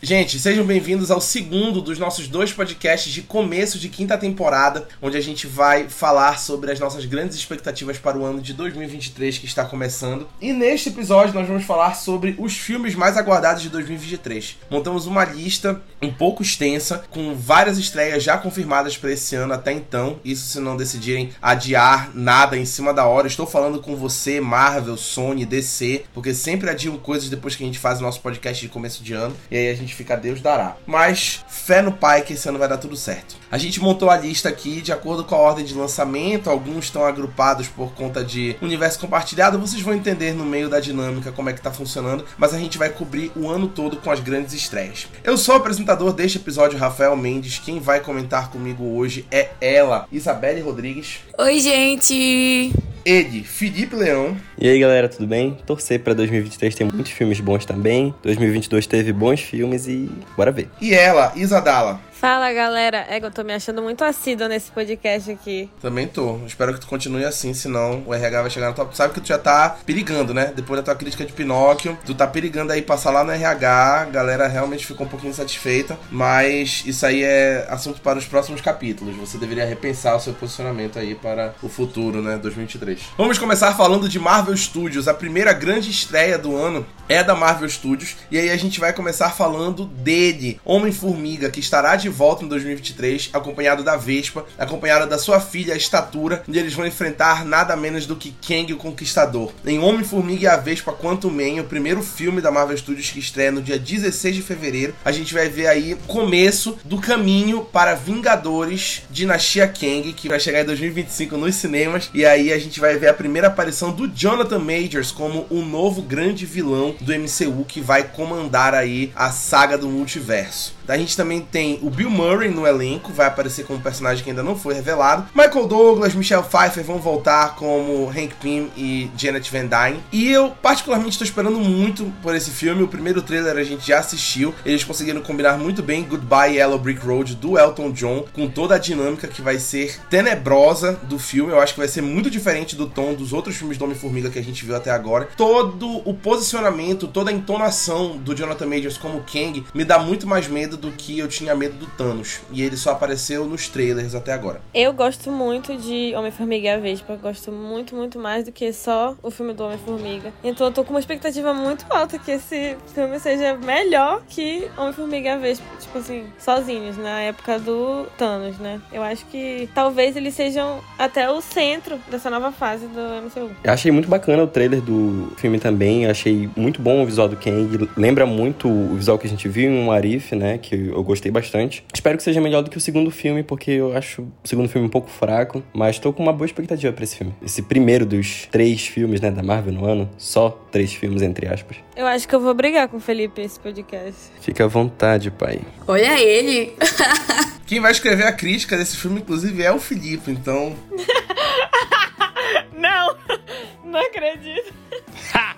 Gente, sejam bem-vindos ao segundo dos nossos dois podcasts de começo de quinta temporada, onde a gente vai falar sobre as nossas grandes expectativas para o ano de 2023 que está começando. E neste episódio nós vamos falar sobre os filmes mais aguardados de 2023. Montamos uma lista um pouco extensa, com várias estreias já confirmadas para esse ano até então. Isso se não decidirem adiar nada em cima da hora. Estou falando com você, Marvel, Sony, DC, porque sempre adiam coisas depois que a gente faz o nosso podcast de começo de ano. E aí a gente fica Deus dará. Mas fé no pai que esse ano vai dar tudo certo. A gente montou a lista aqui de acordo com a ordem de lançamento. Alguns estão agrupados por conta de universo compartilhado. Vocês vão entender no meio da dinâmica como é que tá funcionando. Mas a gente vai cobrir o ano todo com as grandes estreias. Eu sou o apresentador deste episódio, Rafael Mendes. Quem vai comentar comigo hoje é ela, Isabelle Rodrigues. Oi, gente! Ele, Felipe Leão. E aí, galera, tudo bem? Torcer para 2023 tem muitos filmes bons também. 2022 teve bons filmes e bora ver. E ela, Isadala. Fala galera, é, eu tô me achando muito assídua nesse podcast aqui. Também tô. Espero que tu continue assim, senão o RH vai chegar no top. Sabe que tu já tá perigando, né? Depois da tua crítica de Pinóquio, tu tá perigando aí passar lá no RH. A galera realmente ficou um pouquinho insatisfeita. Mas isso aí é assunto para os próximos capítulos. Você deveria repensar o seu posicionamento aí para o futuro, né? 2023. Vamos começar falando de Marvel Studios. A primeira grande estreia do ano é da Marvel Studios. E aí a gente vai começar falando dele, Homem-Formiga, que estará de volta em 2023, acompanhado da Vespa, acompanhado da sua filha, a Estatura, e eles vão enfrentar nada menos do que Kang o Conquistador. Em Homem-Formiga e a Vespa Quantum Man, o primeiro filme da Marvel Studios que estreia no dia 16 de fevereiro, a gente vai ver aí o começo do caminho para Vingadores Dinastia Kang, que vai chegar em 2025 nos cinemas, e aí a gente vai ver a primeira aparição do Jonathan Majors como o novo grande vilão do MCU que vai comandar aí a saga do multiverso. A gente também tem o Bill Murray no elenco, vai aparecer como personagem que ainda não foi revelado. Michael Douglas, Michelle Pfeiffer vão voltar como Hank Pym e Janet Van Dyne. E eu particularmente estou esperando muito por esse filme. O primeiro trailer a gente já assistiu. Eles conseguiram combinar muito bem Goodbye Yellow Brick Road do Elton John com toda a dinâmica que vai ser tenebrosa do filme. Eu acho que vai ser muito diferente do tom dos outros filmes do Homem-Formiga que a gente viu até agora. Todo o posicionamento, toda a entonação do Jonathan Majors como Kang me dá muito mais medo do que eu tinha medo do Thanos. E ele só apareceu nos trailers até agora. Eu gosto muito de Homem-Formiga e a Vespa. Gosto muito, muito mais do que só o filme do Homem-Formiga. Então eu tô com uma expectativa muito alta que esse filme seja melhor que Homem-Formiga e a Vespa. Tipo assim, sozinhos, na época do Thanos, né? Eu acho que talvez eles sejam até o centro dessa nova fase do MCU. Eu achei muito bacana o trailer do filme também. Eu achei muito bom o visual do Kang. Lembra muito o visual que a gente viu em um Arif, né? Que eu gostei bastante. Espero que seja melhor do que o segundo filme, porque eu acho o segundo filme um pouco fraco, mas tô com uma boa expectativa para esse filme. Esse primeiro dos três filmes, né, da Marvel no ano, só três filmes, entre aspas. Eu acho que eu vou brigar com o Felipe esse podcast. Fica à vontade, pai. Olha ele! Quem vai escrever a crítica desse filme, inclusive, é o Felipe, então. não! Não acredito.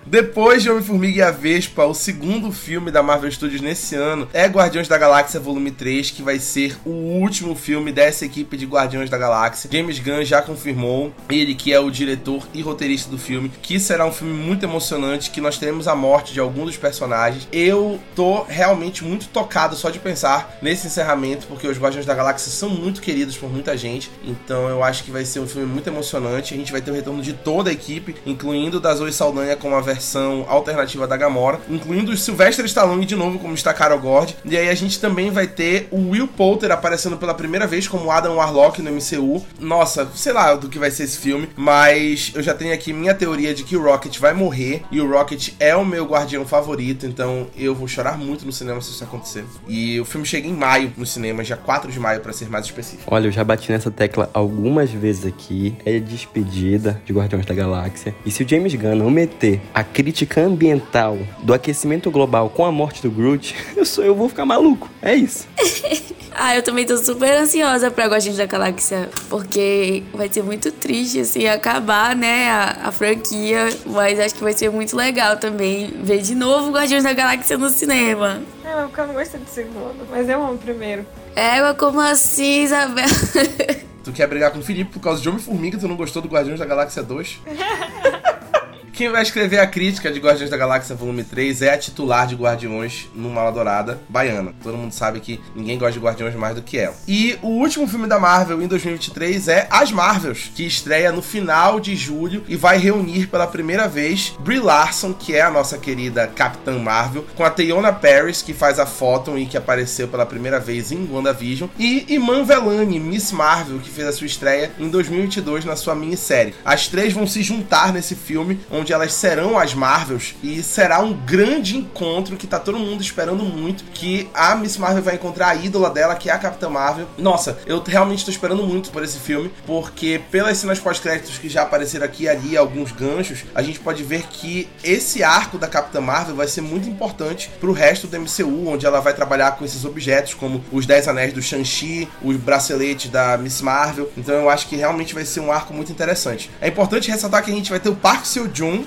Depois de Homem-Formiga e a Vespa, o segundo filme da Marvel Studios nesse ano é Guardiões da Galáxia Volume 3, que vai ser o último filme dessa equipe de Guardiões da Galáxia. James Gunn já confirmou, ele que é o diretor e roteirista do filme, que será um filme muito emocionante, que nós teremos a morte de algum dos personagens. Eu tô realmente muito tocado só de pensar nesse encerramento, porque os Guardiões da Galáxia são muito queridos por muita gente, então eu acho que vai ser um filme muito emocionante. A gente vai ter o retorno de toda a equipe, incluindo da Zoe Saldanha como a versão alternativa da Gamora, incluindo o Sylvester Stallone de novo como está Carol Gord. E aí a gente também vai ter o Will Poulter aparecendo pela primeira vez como Adam Warlock no MCU. Nossa, sei lá do que vai ser esse filme, mas eu já tenho aqui minha teoria de que o Rocket vai morrer e o Rocket é o meu guardião favorito, então eu vou chorar muito no cinema se isso acontecer. E o filme chega em maio no cinema, já 4 de maio para ser mais específico. Olha, eu já bati nessa tecla algumas vezes aqui. É despedida de Guardiões da Galáxia. E se o James Gunn não meter a crítica ambiental do aquecimento global com a morte do Groot, eu, sou, eu vou ficar maluco. É isso. ah, eu também tô super ansiosa pra Guardiões da Galáxia, porque vai ser muito triste, assim, acabar, né, a, a franquia, mas acho que vai ser muito legal também ver de novo Guardiões da Galáxia no cinema. É, porque eu não gostei do segundo, mas eu amo o primeiro. É, como assim, Isabel? Tu quer brigar com o Felipe por causa de Homem-Formiga, tu não gostou do Guardiões da Galáxia 2? Quem vai escrever a crítica de Guardiões da Galáxia Volume 3 é a titular de Guardiões no Mala Dourada, Baiana. Todo mundo sabe que ninguém gosta de Guardiões mais do que ela. E o último filme da Marvel em 2023 é As Marvels, que estreia no final de julho e vai reunir pela primeira vez Brie Larson, que é a nossa querida Capitã Marvel, com a Teyona Paris, que faz a Photon e que apareceu pela primeira vez em WandaVision, e Iman Velani, Miss Marvel, que fez a sua estreia em 2022 na sua minissérie. As três vão se juntar nesse filme, onde elas serão as Marvels, e será um grande encontro que tá todo mundo esperando muito, que a Miss Marvel vai encontrar a ídola dela, que é a Capitã Marvel. Nossa, eu realmente tô esperando muito por esse filme, porque pelas cenas pós-créditos que já apareceram aqui e ali, alguns ganchos, a gente pode ver que esse arco da Capitã Marvel vai ser muito importante pro resto do MCU, onde ela vai trabalhar com esses objetos, como os Dez Anéis do Shang-Chi, os braceletes da Miss Marvel. Então eu acho que realmente vai ser um arco muito interessante. É importante ressaltar que a gente vai ter o Park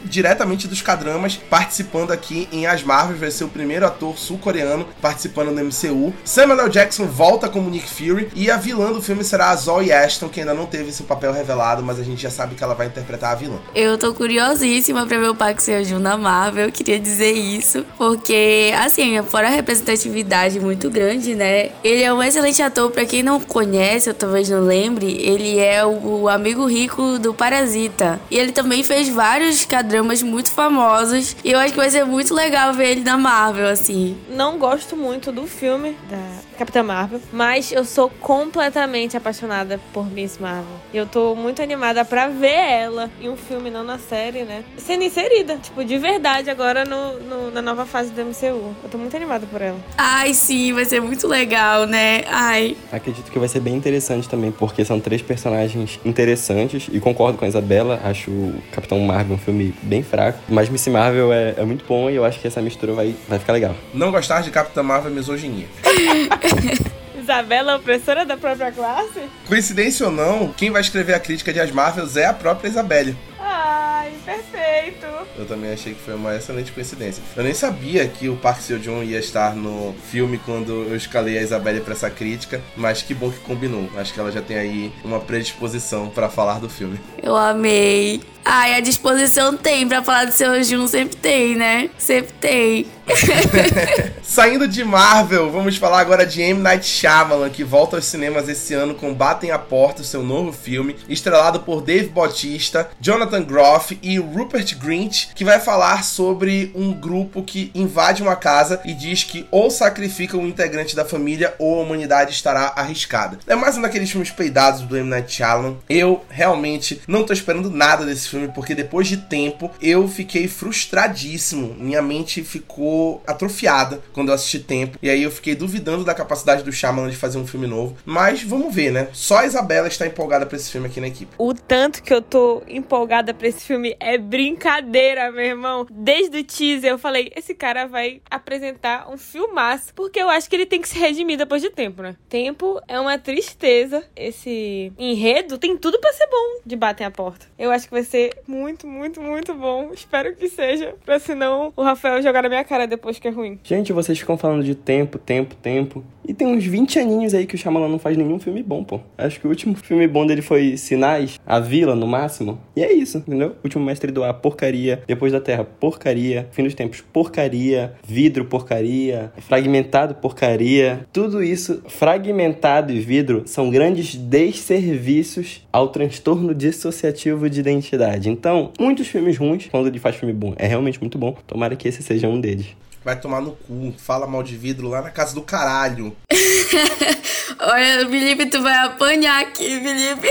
Diretamente dos Cadramas, participando aqui em As Marvels, vai ser o primeiro ator sul-coreano participando do MCU. Samuel L. Jackson volta como Nick Fury e a vilã do filme será a Zoe Ashton, que ainda não teve seu papel revelado, mas a gente já sabe que ela vai interpretar a vilã. Eu tô curiosíssima pra ver o Park Seo-joon na Marvel, eu queria dizer isso, porque, assim, fora a representatividade muito grande, né, ele é um excelente ator, pra quem não conhece, ou talvez não lembre, ele é o amigo rico do Parasita, e ele também fez vários cadramas muito famosos, e eu acho que vai ser muito legal ver ele na Marvel, assim. Não gosto muito do filme da Capitã Marvel, mas eu sou completamente apaixonada por Miss Marvel. Eu tô muito animada pra ver ela em um filme, não na série, né? Sendo inserida, tipo, de verdade agora no, no, na nova fase do MCU. Eu tô muito animada por ela. Ai, sim, vai ser muito legal, né? Ai. Acredito que vai ser bem interessante também, porque são três personagens interessantes e concordo com a Isabela, acho o Capitão Marvel um filme bem fraco, mas Miss Marvel é, é muito bom e eu acho que essa mistura vai, vai ficar legal. Não gostar de Capitã Marvel é misoginia. Isabela, opressora da própria classe? Coincidência ou não, quem vai escrever a crítica de As Marvels é a própria Isabelle. Ai, perfeito. Eu também achei que foi uma excelente coincidência. Eu nem sabia que o Park Seo-joon ia estar no filme quando eu escalei a Isabelle para essa crítica, mas que bom que combinou. Acho que ela já tem aí uma predisposição para falar do filme. Eu amei. Ai, a disposição tem pra falar do seu Jun, sempre tem, né? Sempre tem. Saindo de Marvel, vamos falar agora de M. Night Shyamalan, que volta aos cinemas esse ano com Batem a Porta, seu novo filme, estrelado por Dave Bautista, Jonathan Groff e Rupert Grint, que vai falar sobre um grupo que invade uma casa e diz que ou sacrifica um integrante da família ou a humanidade estará arriscada. É mais um daqueles filmes peidados do M. Night Shyamalan. Eu realmente não tô esperando nada desse filme, porque depois de tempo eu fiquei frustradíssimo. Minha mente ficou atrofiada quando eu assisti Tempo. E aí eu fiquei duvidando da capacidade do Shyamalan de fazer um filme novo. Mas vamos ver, né? Só a Isabela está empolgada pra esse filme aqui na equipe. O tanto que eu tô empolgada pra esse filme é brincadeira, meu irmão. Desde o teaser eu falei, esse cara vai apresentar um filmaço. Porque eu acho que ele tem que se redimir depois de tempo, né? Tempo é uma tristeza. Esse enredo tem tudo pra ser bom de bater a porta. Eu acho que vai ser muito, muito, muito bom. Espero que seja. Pra senão o Rafael jogar na minha cara depois que é ruim. Gente, vocês ficam falando de tempo, tempo, tempo. E tem uns 20 aninhos aí que o Shyamalan não faz nenhum filme bom, pô. Acho que o último filme bom dele foi Sinais, A Vila, no máximo. E é isso, entendeu? Último Mestre do Ar, porcaria. Depois da Terra, porcaria. Fim dos Tempos, porcaria. Vidro, porcaria. Fragmentado, porcaria. Tudo isso, fragmentado e vidro, são grandes desserviços ao transtorno dissociativo de identidade. Então, muitos filmes ruins, quando ele faz filme bom, é realmente muito bom. Tomara que esse seja um deles. Vai tomar no cu, fala mal de vidro lá na casa do caralho. Olha, Felipe, tu vai apanhar aqui, Felipe.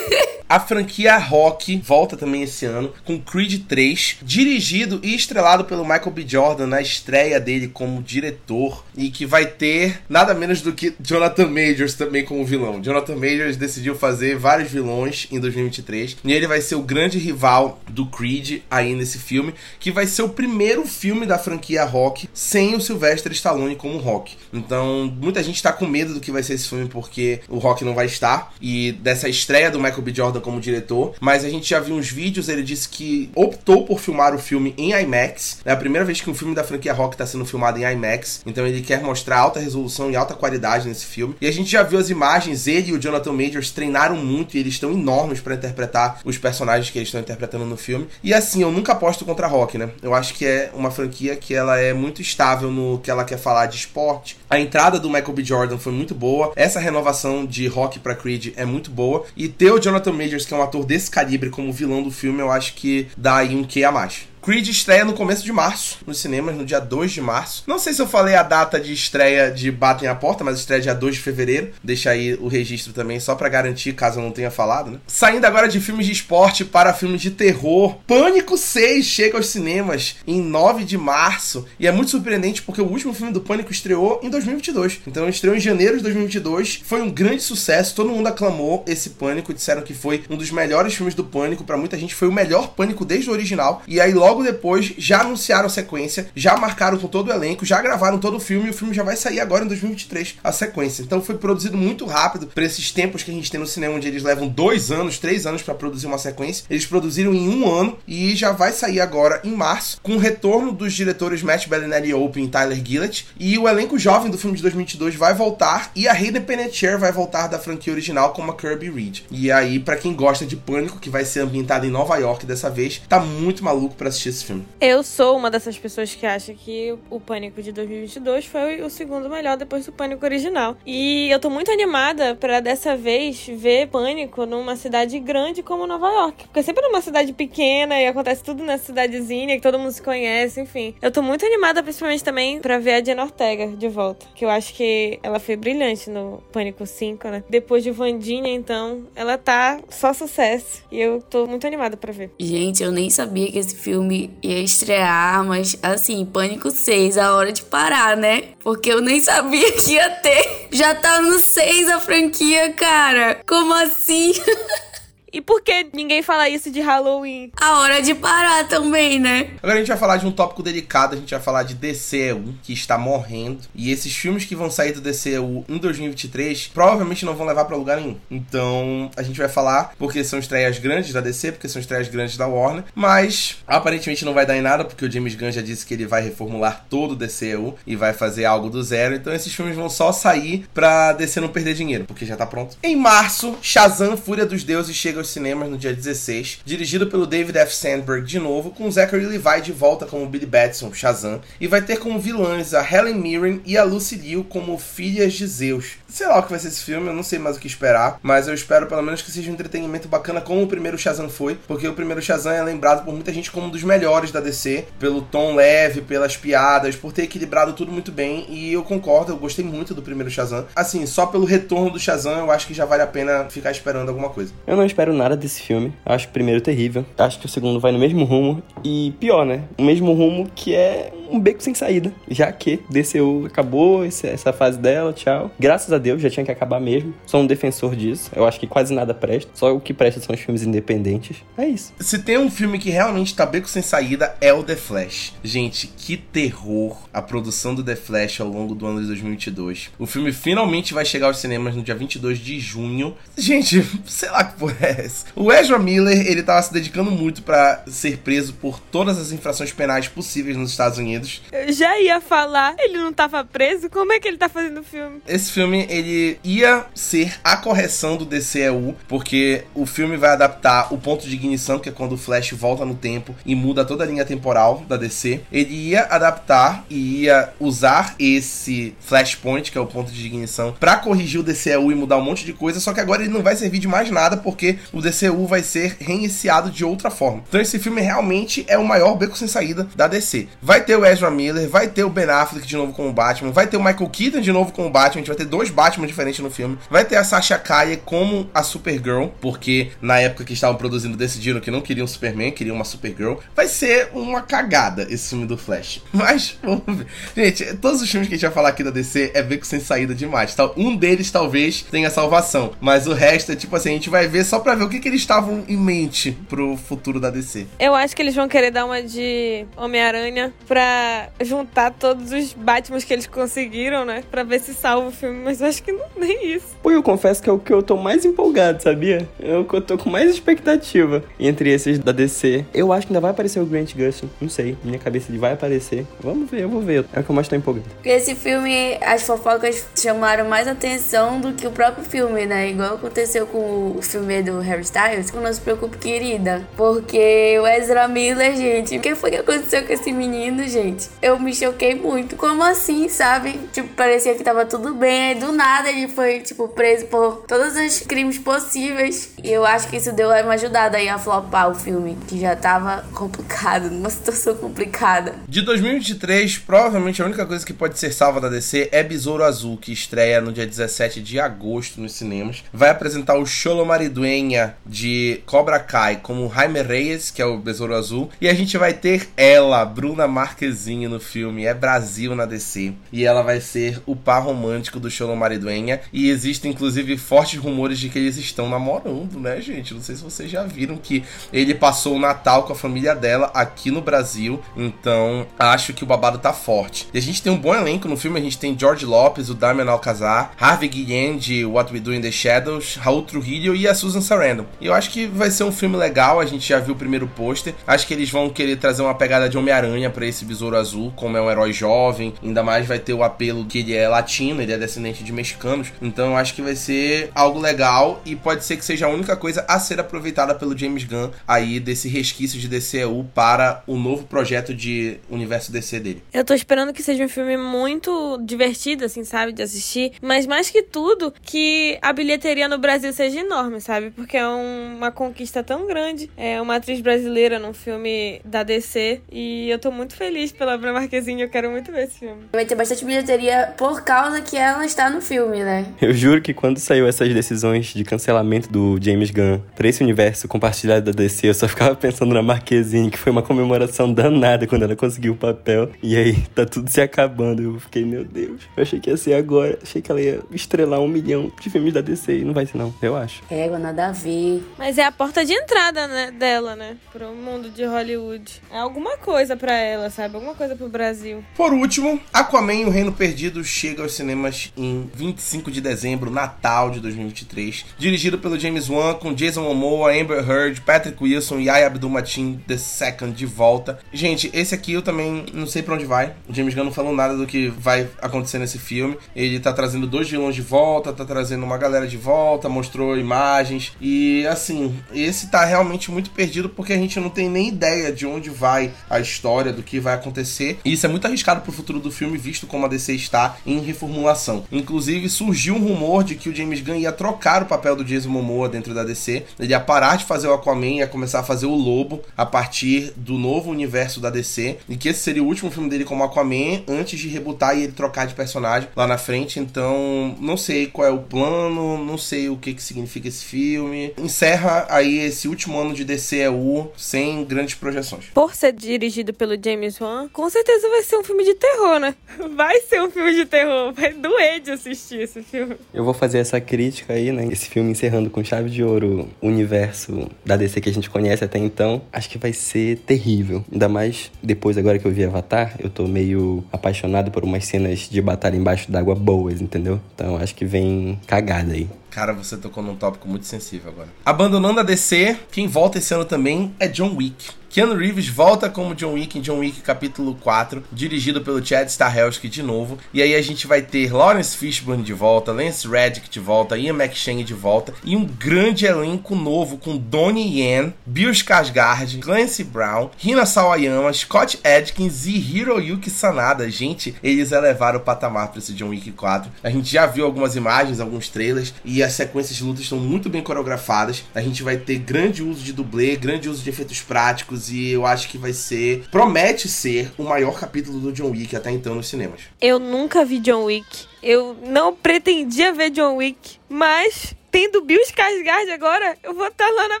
A franquia Rock volta também esse ano com Creed 3, dirigido e estrelado pelo Michael B. Jordan na estreia dele como diretor e que vai ter nada menos do que Jonathan Majors também como vilão. Jonathan Majors decidiu fazer vários vilões em 2023 e ele vai ser o grande rival do Creed aí nesse filme, que vai ser o primeiro filme da franquia Rock sem o Sylvester Stallone como Rock. Então, muita gente tá com medo do que vai ser esse filme porque o Rock não vai estar e dessa estreia do Michael B. Jordan como diretor, mas a gente já viu uns vídeos, ele disse que optou por filmar o filme em IMAX. É a primeira vez que um filme da franquia Rock está sendo filmado em IMAX, então ele quer mostrar alta resolução e alta qualidade nesse filme. E a gente já viu as imagens, ele e o Jonathan Majors treinaram muito e eles estão enormes para interpretar os personagens que eles estão interpretando no filme. E assim, eu nunca aposto contra Rock, né? Eu acho que é uma franquia que ela é muito estável no que ela quer falar de esporte. A entrada do Michael B. Jordan foi muito boa. Essa renovação de Rock para Creed é muito boa. E ter o Jonathan Majors, que é um ator desse calibre como vilão do filme, eu acho que dá aí um quê a mais. Creed estreia no começo de março, nos cinemas, no dia 2 de março. Não sei se eu falei a data de estreia de Batem a Porta, mas estreia dia 2 de fevereiro. Deixa aí o registro também, só para garantir, caso eu não tenha falado, né? Saindo agora de filmes de esporte para filmes de terror. Pânico 6 chega aos cinemas em 9 de março. E é muito surpreendente porque o último filme do Pânico estreou em 2022. Então estreou em janeiro de 2022. Foi um grande sucesso, todo mundo aclamou esse Pânico. Disseram que foi um dos melhores filmes do Pânico. para muita gente foi o melhor Pânico desde o original. E aí logo logo depois já anunciaram a sequência, já marcaram com todo o elenco, já gravaram todo o filme e o filme já vai sair agora em 2023, a sequência. Então foi produzido muito rápido para esses tempos que a gente tem no cinema, onde eles levam dois anos, três anos para produzir uma sequência. Eles produziram em um ano e já vai sair agora em março, com o retorno dos diretores Matt Bellinelli Open e Tyler Gillett. E o elenco jovem do filme de 2022 vai voltar e a Hayden Panettiere vai voltar da franquia original como a Kirby Reed. E aí, para quem gosta de Pânico, que vai ser ambientado em Nova York dessa vez, tá muito maluco para assistir assistir esse filme. Eu sou uma dessas pessoas que acha que o Pânico de 2022 foi o segundo melhor depois do Pânico original. E eu tô muito animada para dessa vez ver Pânico numa cidade grande como Nova York. Porque sempre numa cidade pequena e acontece tudo nessa cidadezinha que todo mundo se conhece, enfim. Eu tô muito animada principalmente também para ver a Jenna Ortega de volta, que eu acho que ela foi brilhante no Pânico 5, né? Depois de Vandinha, então, ela tá só sucesso. E eu tô muito animada para ver. Gente, eu nem sabia que esse filme filme ia estrear, mas assim, Pânico 6, a hora de parar, né? Porque eu nem sabia que ia ter. Já tá no 6 a franquia, cara. Como assim? E por que ninguém fala isso de Halloween? A hora de parar também, né? Agora a gente vai falar de um tópico delicado, a gente vai falar de DCU, que está morrendo. E esses filmes que vão sair do DCU em 2023 provavelmente não vão levar para lugar nenhum. Então a gente vai falar porque são estreias grandes da DC, porque são estreias grandes da Warner, mas aparentemente não vai dar em nada porque o James Gunn já disse que ele vai reformular todo o DCU e vai fazer algo do zero. Então esses filmes vão só sair pra DC não perder dinheiro, porque já tá pronto. Em março, Shazam Fúria dos Deuses chega cinemas no dia 16, dirigido pelo David F. Sandberg de novo, com Zachary Levi de volta como Billy Batson, Shazam, e vai ter como vilãs a Helen Mirren e a Lucy Liu como filhas de Zeus. Sei lá o que vai ser esse filme, eu não sei mais o que esperar, mas eu espero pelo menos que seja um entretenimento bacana como o primeiro Shazam foi, porque o primeiro Shazam é lembrado por muita gente como um dos melhores da DC, pelo tom leve, pelas piadas, por ter equilibrado tudo muito bem, e eu concordo, eu gostei muito do primeiro Shazam. Assim, só pelo retorno do Shazam, eu acho que já vale a pena ficar esperando alguma coisa. Eu não espero nada desse filme, acho o primeiro terrível, acho que o segundo vai no mesmo rumo, e pior, né? O mesmo rumo que é um beco sem saída, já que DCU acabou essa fase dela, tchau. Graças a Deus, já tinha que acabar mesmo. Sou um defensor disso. Eu acho que quase nada presta. Só o que presta são os filmes independentes. É isso. Se tem um filme que realmente tá beco sem saída, é o The Flash. Gente, que terror a produção do The Flash ao longo do ano de 2022. O filme finalmente vai chegar aos cinemas no dia 22 de junho. Gente, sei lá que porra é essa. O Ezra Miller, ele tava se dedicando muito para ser preso por todas as infrações penais possíveis nos Estados Unidos. Eu já ia falar, ele não tava preso? Como é que ele tá fazendo o filme? Esse filme, ele ia ser a correção do DCEU, porque o filme vai adaptar o ponto de ignição, que é quando o Flash volta no tempo e muda toda a linha temporal da DC. Ele ia adaptar e ia usar esse Flashpoint, que é o ponto de ignição, para corrigir o DCEU e mudar um monte de coisa, só que agora ele não vai servir de mais nada, porque o DCU vai ser reiniciado de outra forma. Então esse filme realmente é o maior beco sem saída da DC. Vai ter o Ezra Miller, vai ter o Ben Affleck de novo como Batman, vai ter o Michael Keaton de novo como Batman, a gente vai ter dois Batman diferentes no filme. Vai ter a Sasha Kaye como a Supergirl, porque na época que estavam produzindo decidiram que não queriam Superman, queriam uma Supergirl. Vai ser uma cagada esse filme do Flash. Mas, vamos ver. Gente, todos os filmes que a gente vai falar aqui da DC é beco sem saída demais. Um deles talvez tenha salvação, mas o resto é tipo assim, a gente vai ver só pra ver o que, que eles estavam em mente pro futuro da DC. Eu acho que eles vão querer dar uma de Homem-Aranha pra juntar todos os Batmans que eles conseguiram, né? Pra ver se salva o filme, mas acho que não nem isso. Pô, eu confesso que é o que eu tô mais empolgado, sabia? É o que eu tô com mais expectativa entre esses da DC. Eu acho que ainda vai aparecer o Grant Gustin, não sei. Minha cabeça ele vai aparecer. Vamos ver, eu vou ver. É o que eu mais tô empolgado. Porque esse filme, as fofocas chamaram mais atenção do que o próprio filme, né? Igual aconteceu com o filme do Harry Styles, com Não Se Preocupe Querida. Porque o Ezra Miller, gente, o que foi que aconteceu com esse menino, gente? Eu me choquei muito. Como assim, sabe? Tipo, parecia que tava tudo bem, aí do nada ele foi, tipo, preso por todos os crimes possíveis. E eu acho que isso deu uma ajudada aí a flopar o filme, que já tava complicado, numa situação complicada. De 2023, provavelmente a única coisa que pode ser salva da DC é Besouro Azul, que estreia no dia 17 de agosto nos cinemas. Vai apresentar o Cholo Mariduenha de Cobra Kai como Jaime Reyes, que é o Besouro Azul. E a gente vai ter ela, Bruna Marquezine, no filme. É Brasil na DC. E ela vai ser o par romântico do Cholo Mariduenha. E existem, inclusive, fortes rumores de que eles estão namorando, né, gente? Não sei se vocês já viram que ele passou o Natal com a família dela aqui no Brasil. Então, acho que o babado tá forte. E a gente tem um bom elenco no filme. A gente tem George Lopes, o Damian Alcazar, Harvey Guillen de What We Do in the Shadows, Raul Trujillo e a Susan Sarandon. E eu acho que vai ser um filme legal. A gente já viu o primeiro pôster. Acho que eles vão querer trazer uma pegada de Homem-Aranha para esse Besouro Azul, como é um herói jovem. Ainda mais vai ter o apelo que ele é latino, ele é descendente de mexicanos. Então eu acho que vai ser algo legal e pode ser que seja a única coisa a ser aproveitada pelo James Gunn aí desse resquício de DCU para o novo projeto de universo DC dele. Eu tô esperando que seja um filme muito divertido, assim, sabe, de assistir. Mas mais que tudo, que a bilheteria no Brasil seja enorme, sabe? Porque é um- uma conquista tão grande. É uma atriz brasileira num filme da DC. E eu tô muito feliz pela Bruna Marquezine. Eu quero muito ver esse filme. Vai ter bastante bilheteria por causa que ela está no filme, né? Eu juro que quando saiu essas decisões de cancelamento do James Gunn pra esse universo compartilhado da DC, eu só ficava pensando na Marquezine, que foi uma comemoração danada quando ela conseguiu o papel. E aí tá tudo se acabando. Eu fiquei, meu Deus. Eu achei que ia ser agora. Achei que ela ia estrelar um milhão de filmes da DC. E não vai ser, não. Eu acho. Égua, nada a ver. Mas é a porta de entrada, né, dela, né? Pro mundo de Hollywood. É alguma coisa pra ela, sabe? Alguma coisa pro Brasil. Por último, Aquaman, o Reino Perdido, chega aos cinemas em 25 de dezembro, Natal de 2023. Dirigido pelo James Wan, com Jason Momoa, Amber Heard, Patrick Wilson e Yahya Abdul-Mateen II de volta. Gente, esse aqui eu também não sei pra onde vai. O James Gunn não falou nada do que vai acontecer nesse filme. Ele tá trazendo dois vilões de volta, tá trazendo uma galera de volta, mostrou imagens. E assim, esse tá realmente muito perdido porque a gente não tem nem ideia de onde vai a história, do que vai acontecer. E isso é muito arriscado pro futuro do filme, visto como a DC está em reformulação. Inclusive, surgiu um rumor de que o James Gunn ia trocar o papel do Jason Momoa dentro da DC. Ele ia parar de fazer o Aquaman e ia começar a fazer o Lobo a partir do novo universo da DC. E que esse seria o último filme dele como Aquaman antes de rebutar e ele trocar de personagem lá na frente. Então, não sei qual é o plano, não sei o que, que significa esse filme. Encerra aí esse último ano de DCEU sem grandes projeções. Por ser dirigido pelo James Wan, com certeza vai ser um filme de terror, né? Vai ser um filme de terror. Vai doer de assistir esse filme. Eu vou fazer essa crítica aí, né? Esse filme encerrando com chave de ouro o universo da DC que a gente conhece até então. Acho que vai ser terrível. Ainda mais depois, agora que eu vi Avatar, eu tô meio apaixonado por umas cenas de batalha embaixo d'água boas, entendeu? Então acho que vem cagada aí. Cara, você tocou num tópico muito sensível agora. Abandonando a DC, quem volta esse ano também é John Wick. Keanu Reeves volta como John Wick em John Wick capítulo 4, dirigido pelo Chad Stahelski de novo. E aí a gente vai ter Lawrence Fishburne de volta, Lance Reddick de volta, Ian McShane de volta e um grande elenco novo com Donnie Yen, Bill Skarsgård, Clancy Brown, Hina Sawayama, Scott Adkins e Hiroyuki Sanada. Gente, eles elevaram o patamar para esse John Wick 4. A gente já viu algumas imagens, alguns trailers e as sequências de lutas estão muito bem coreografadas. A gente vai ter grande uso de dublê, grande uso de efeitos práticos e eu acho que vai ser, promete ser o maior capítulo do John Wick até então nos cinemas. Eu nunca vi John Wick. Eu não pretendia ver John Wick, mas tendo Bill Skarsgård agora, eu vou estar lá na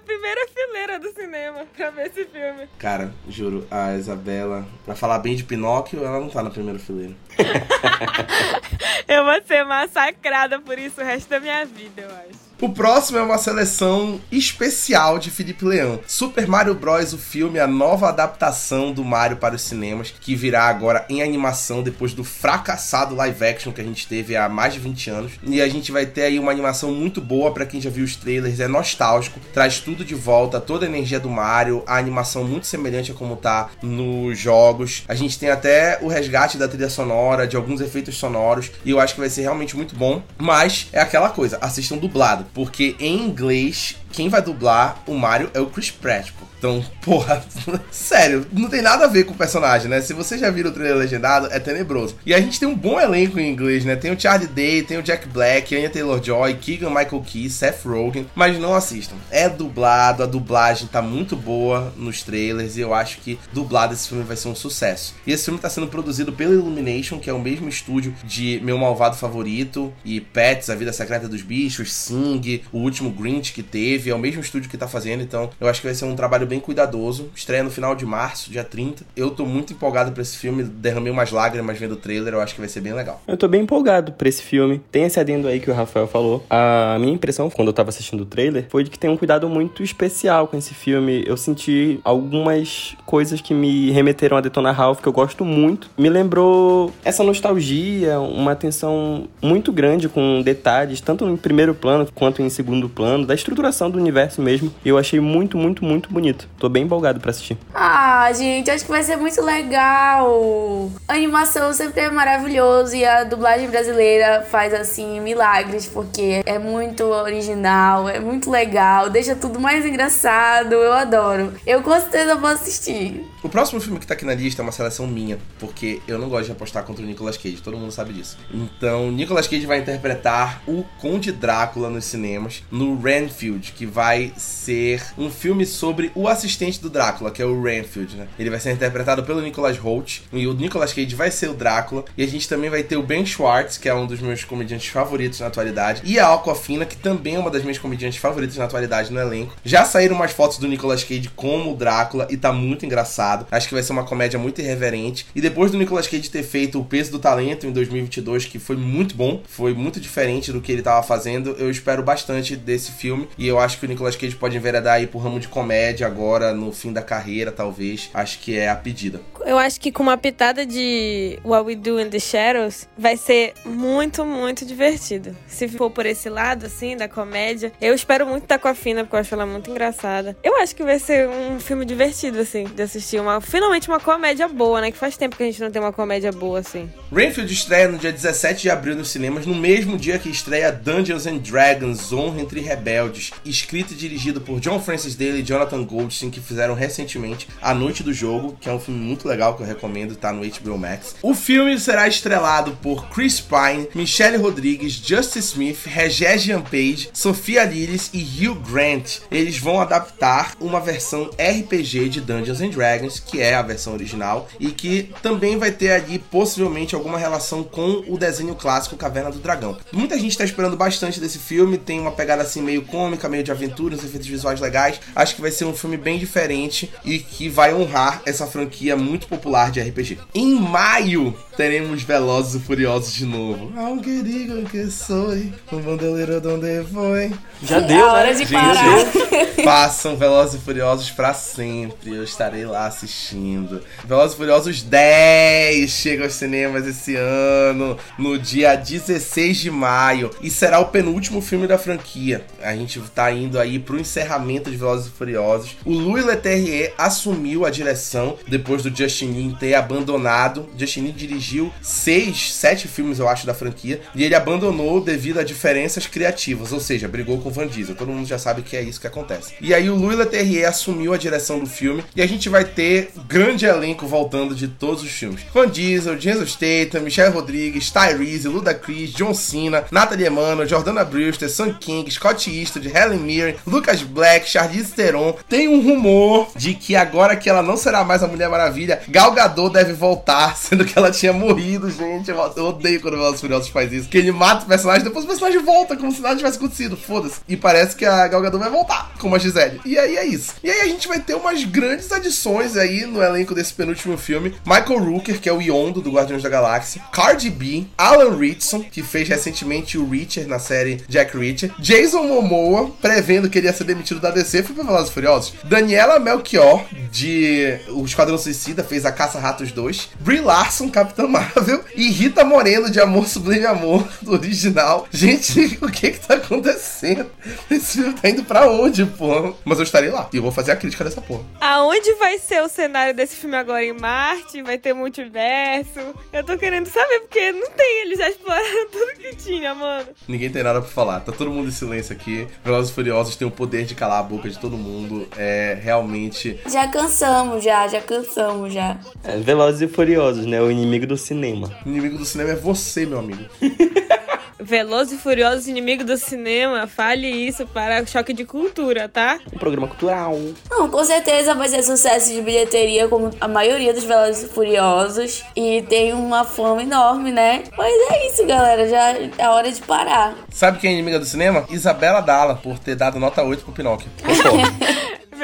primeira fileira do cinema pra ver esse filme. Cara, juro, a Isabela, pra falar bem de Pinóquio, ela não tá na primeira fileira. Eu vou ser massacrada por isso o resto da minha vida, eu acho. O próximo é uma seleção especial de Felipe Leão. Super Mario Bros. o filme, a nova adaptação do Mario para os cinemas, que virá agora em animação depois do fracassado live action que a gente teve há mais de 20 anos. E a gente vai ter aí uma animação muito boa para quem já viu os trailers, é nostálgico, traz tudo de volta, toda a energia do Mario, a animação muito semelhante a como tá nos jogos. A gente tem até o resgate da trilha sonora, de alguns efeitos sonoros, e eu acho que vai ser realmente muito bom. Mas é aquela coisa, assistam dublado, porque em inglês quem vai dublar o Mario é o Chris Pratt, pô. Então, porra, sério, não tem nada a ver com o personagem, né? Se você já viu o trailer legendado, é tenebroso. E a gente tem um bom elenco em inglês, né? Tem o Charlie Day, tem o Jack Black, Anya Taylor-Joy, Keegan Michael Key, Seth Rogen, mas não assistam. É dublado, a dublagem tá muito boa nos trailers e eu acho que dublado esse filme vai ser um sucesso. E esse filme tá sendo produzido pela Illumination, que é o mesmo estúdio de Meu Malvado Favorito e Pets, A Vida Secreta dos Bichos, Sing, o último Grinch que teve, é o mesmo estúdio que tá fazendo, então eu acho que vai ser um trabalho bem cuidadoso. Estreia no final de março, dia 30. Eu tô muito empolgado pra esse filme, derramei umas lágrimas vendo o trailer, eu acho que vai ser bem legal. Eu tô bem empolgado pra esse filme. Tem esse adendo aí que o Rafael falou. A minha impressão, quando eu tava assistindo o trailer, foi de que tem um cuidado muito especial com esse filme. Eu senti algumas coisas que me remeteram a Detona Ralph, que eu gosto muito. Me lembrou essa nostalgia, uma atenção muito grande com detalhes, tanto em primeiro plano quanto em segundo plano, da estruturação do universo mesmo. Eu achei muito, muito, muito bonito. Tô bem empolgado para assistir. Ah, gente, acho que vai ser muito legal. A animação sempre é maravilhoso e a dublagem brasileira faz assim milagres porque é muito original, é muito legal, deixa tudo mais engraçado. Eu adoro. Eu com certeza vou assistir. O próximo filme que tá aqui na lista é uma seleção minha, porque eu não gosto de apostar contra o Nicolas Cage, todo mundo sabe disso. Então, Nicolas Cage vai interpretar o Conde Drácula nos cinemas, no Renfield, que vai ser um filme sobre o assistente do Drácula, que é o Renfield, né? Ele vai ser interpretado pelo Nicolas Holt, e o Nicolas Cage vai ser o Drácula, e a gente também vai ter o Ben Schwartz, que é um dos meus comediantes favoritos na atualidade, e a Aquafina, que também é uma das minhas comediantes favoritas na atualidade no elenco. Já saíram umas fotos do Nicolas Cage como o Drácula, e tá muito engraçado. Acho que vai ser uma comédia muito irreverente. E depois do Nicolas Cage ter feito O Peso do Talento em 2022, que foi muito bom, foi muito diferente do que ele estava fazendo, eu espero bastante desse filme. E eu acho que o Nicolas Cage pode enveredar aí pro ramo de comédia agora, no fim da carreira, talvez. Acho que é a pedida. Eu acho que com uma pitada de What We Do in the Shadows, vai ser muito, muito divertido. Se for por esse lado, assim, da comédia. Eu espero muito estar com a Fina, porque eu acho ela muito engraçada. Eu acho que vai ser um filme divertido, assim, de assistir. Uma, finalmente uma comédia boa, né? Que faz tempo que a gente não tem uma comédia boa, assim. Rainfield estreia no dia 17 de abril nos cinemas, no mesmo dia que estreia Dungeons and Dragons Honra entre Rebeldes, escrito e dirigido por John Francis Daly e Jonathan Que fizeram recentemente A Noite do Jogo, que é um filme muito legal que eu recomendo, tá no HBO Max. O filme será estrelado por Chris Pine, Michelle Rodrigues, Justice Smith, Regé Jean Page, Sofia Lillis e Hugh Grant. Eles vão adaptar uma versão RPG de Dungeons and Dragons, que é a versão original, e que também vai ter ali possivelmente alguma relação com o desenho clássico Caverna do Dragão. Muita gente tá esperando bastante desse filme, tem uma pegada assim meio cômica, meio de aventura, uns efeitos visuais legais. Acho que vai ser um filme bem diferente e que vai honrar essa franquia muito popular de RPG. Em maio, teremos Velozes e Furiosos de novo. Aunque digo que sou, um bandeleiro donde foi. Já É deu, hora né? de Gente, parar. Façam Velozes e Furiosos pra sempre. Eu estarei lá assistindo. Velozes e Furiosos 10 chega aos cinemas esse ano, no dia 16 de maio. E será o penúltimo filme da franquia. A gente tá indo aí pro encerramento de Velozes e Furiosos. O Louis Leterrier assumiu a direção depois do Justin Lin ter abandonado. Justin Lin dirigiu seis, sete filmes, eu acho, da franquia. E ele abandonou devido a diferenças criativas. Ou seja, brigou com o Van Diesel. Todo mundo já sabe que é isso que acontece. E aí o Louis Leterrier assumiu a direção do filme. E a gente vai ter grande elenco voltando de todos os filmes. Van Diesel, Jason Statham, Michelle Rodrigues, Tyrese, Ludacris, John Cena, Natalie Emmanuel, Jordana Brewster, Sam King, Scott Eastwood, Helen Mirren, Lucas Black, Charlize Theron. Tem um rumor de que agora que ela não será mais a Mulher Maravilha, Gal Gadot deve voltar, sendo que ela tinha morrido, gente. Eu odeio quando o Velozes Furiosos faz isso. Que ele mata o personagem, depois o personagem volta, como se nada tivesse acontecido. Foda-se. E parece que a Gal Gadot vai voltar, como a Gisele. E aí é isso. E aí a gente vai ter umas grandes adições aí no elenco desse penúltimo filme: Michael Rooker, que é o Yondo do Guardiões da Galáxia, Cardi B, Alan Ritson, que fez recentemente o Reacher na série Jack Reacher, Jason Momoa, prevendo que ele ia ser demitido da DC, foi pra Velozes Furiosos, Daniela Melchior, de O Esquadrão Suicida, fez a Caça-Ratos 2, Brie Larson, Capitã Marvel, e Rita Moreno, de Amor Sublime Amor, do original. Gente, o que que tá acontecendo? Esse filme tá indo pra onde, pô? Mas eu estarei lá e eu vou fazer a crítica dessa porra. Aonde vai ser o cenário desse filme agora? Em Marte? Vai ter multiverso? Eu tô querendo saber, porque não tem, eles já exploraram tudo que tinha, mano. Ninguém tem nada pra falar, tá todo mundo em silêncio aqui. Velozes e Furiosos tem o poder de calar a boca de todo mundo. É realmente. Já cansamos, já, já cansamos, já. É, Velozes e Furiosos, né? O inimigo do cinema. O inimigo do cinema é você, meu amigo. Velozes e Furiosos, inimigo do cinema, fale isso para choque de cultura, tá? Um programa cultural. Não, com certeza vai ser sucesso de bilheteria, como a maioria dos Velozes e Furiosos. E tem uma fama enorme, né? Mas é isso, galera. Já é hora de parar. Sabe quem é inimiga do cinema? Isabela Dalla, por ter dado nota 8 pro Pinóquio.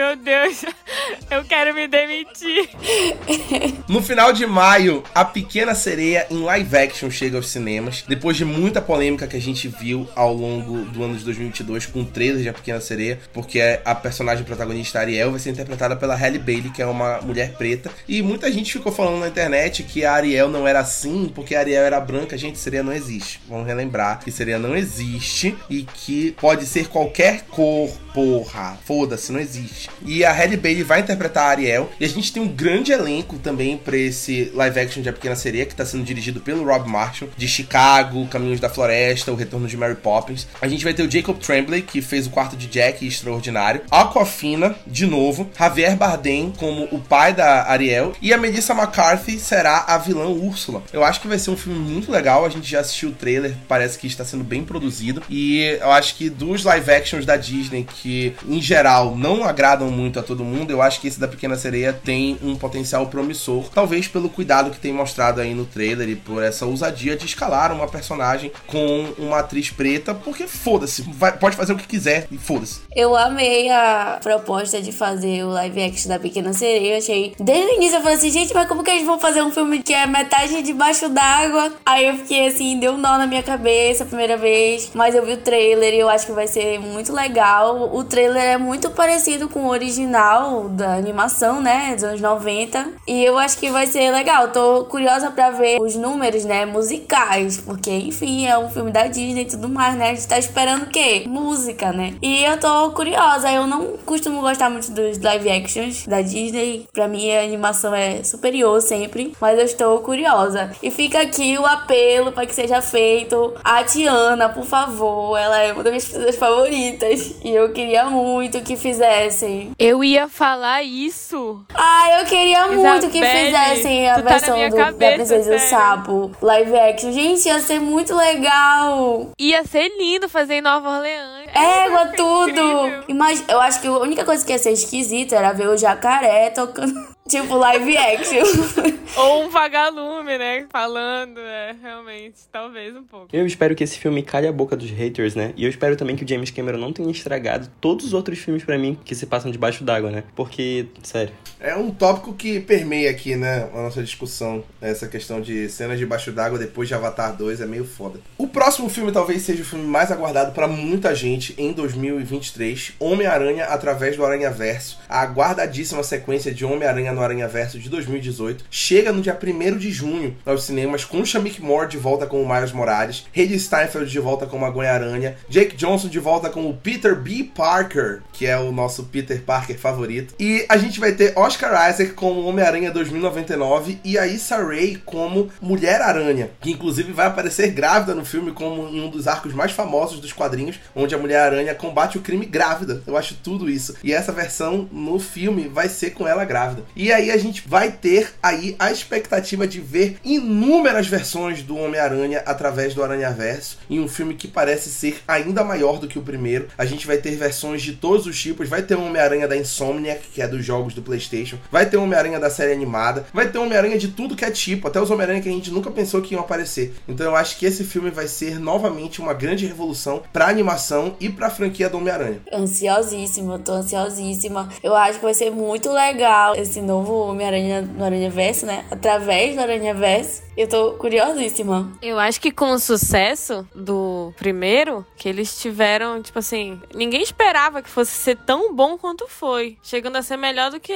Meu Deus, eu quero me demitir. No final de maio, A Pequena Sereia em live action chega aos cinemas. Depois de muita polêmica que a gente viu ao longo do ano de 2022 com o trailer de A Pequena Sereia, porque a personagem protagonista Ariel vai ser interpretada pela Halle Bailey, que é uma mulher preta. E muita gente ficou falando na internet que a Ariel não era assim, porque a Ariel era branca. Gente, sereia não existe. Vamos relembrar que sereia não existe e que pode ser qualquer cor, porra. Foda-se, não existe. E a Halle Bailey vai interpretar a Ariel. E a gente tem um grande elenco também pra esse live action de A Pequena Sereia, que tá sendo dirigido pelo Rob Marshall, de Chicago, Caminhos da Floresta, O Retorno de Mary Poppins. A gente vai ter o Jacob Tremblay, que fez o quarto de Jack Extraordinário. Aquafina, de novo. Javier Bardem como o pai da Ariel. E a Melissa McCarthy será a vilã Úrsula. Eu acho que vai ser um filme muito legal. A gente já assistiu o trailer, parece que está sendo bem produzido. E eu acho que dos live actions da Disney, que em geral não agradam muito a todo mundo, eu acho que esse da Pequena Sereia tem um potencial promissor. Talvez pelo cuidado que tem mostrado aí no trailer e por essa ousadia de escalar uma personagem com uma atriz preta, porque foda-se, pode fazer o que quiser e foda-se. Eu amei a proposta de fazer o live action da Pequena Sereia. Eu achei. Desde o início eu falei assim, gente, mas como que eles vão fazer um filme que é metade debaixo d'água? Aí eu fiquei assim, deu um nó na minha cabeça a primeira vez. Mas eu vi o trailer e eu acho que vai ser muito legal. O trailer é muito parecido com o original da animação, né? Dos anos 90. E eu acho que vai ser legal. Tô curiosa pra ver os números, né? Musicais. Porque, enfim, é um filme da Disney e tudo mais, né? A gente tá esperando o quê? Música, né? E eu tô curiosa. Eu não costumo gostar muito dos live actions da Disney. Pra mim, a animação é superior sempre. Mas eu estou curiosa. E fica aqui o apelo pra que seja feito. A Tiana, por favor. Ela é uma das minhas pessoas favoritas. E eu queria muito que fizessem. Eu ia falar isso. Ah, eu queria muito que Isabelle, fizessem a tá versão minha do- da cabeça, Princesa do. Sapo live action. Gente, ia ser muito legal. Ia ser lindo fazer em Nova Orleans. Égua, tudo. incrível. Imag... Eu acho que a única coisa que ia ser esquisita era ver o jacaré tocando, tipo, live action. Ou um vagalume, né? Falando, é, realmente, talvez um pouco. Eu espero que esse filme calhe a boca dos haters, né? E eu espero também que o James Cameron não tenha estragado todos os outros filmes pra mim que se passam debaixo d'água, né? Porque, sério. É um tópico que permeia aqui, né, a nossa discussão. Essa questão de cenas debaixo d'água depois de Avatar 2 é meio foda. O próximo filme talvez seja o filme mais aguardado pra muita gente em 2023, Homem-Aranha através do Aranha-Verso. A aguardadíssima sequência de Homem-Aranha no Aranha-Verso de 2018 chega no dia 1 de junho aos cinemas com Shamik Moore de volta com o Miles Morales, Haley Steinfeld de volta como a Gwen-Aranha, Jake Johnson de volta como o Peter B. Parker, que é o nosso Peter Parker favorito. E a gente vai ter Oscar Isaac como Homem-Aranha 2099 e a Issa Rae como Mulher-Aranha, que inclusive vai aparecer grávida no filme como em um dos arcos mais famosos dos quadrinhos, onde a Mulher-Aranha combate o crime grávida. Eu acho tudo isso. E essa versão no filme vai ser com ela grávida. E aí a gente vai ter aí a expectativa de ver inúmeras versões do Homem-Aranha através do Aranha-Verso, em um filme que parece ser ainda maior do que o primeiro. A gente vai ter versões de todos os tipos, vai ter um Homem-Aranha da Insomniac, que é dos jogos do PlayStation, vai ter um Homem-Aranha da série animada, vai ter um Homem-Aranha de tudo que é tipo, até os Homem-Aranha que a gente nunca pensou que iam aparecer. Então eu acho que esse filme vai ser novamente uma grande revolução pra animação e pra franquia do Homem-Aranha. Ansiosíssima, tô ansiosíssima. Eu acho que vai ser muito legal esse novo novo Homem-Aranha no Aranha Verso, né? Através do Aranha Verso. Eu tô curiosíssima. Eu acho que com o sucesso do primeiro, que eles tiveram, tipo assim, ninguém esperava que fosse ser tão bom quanto foi. Chegando a ser melhor do que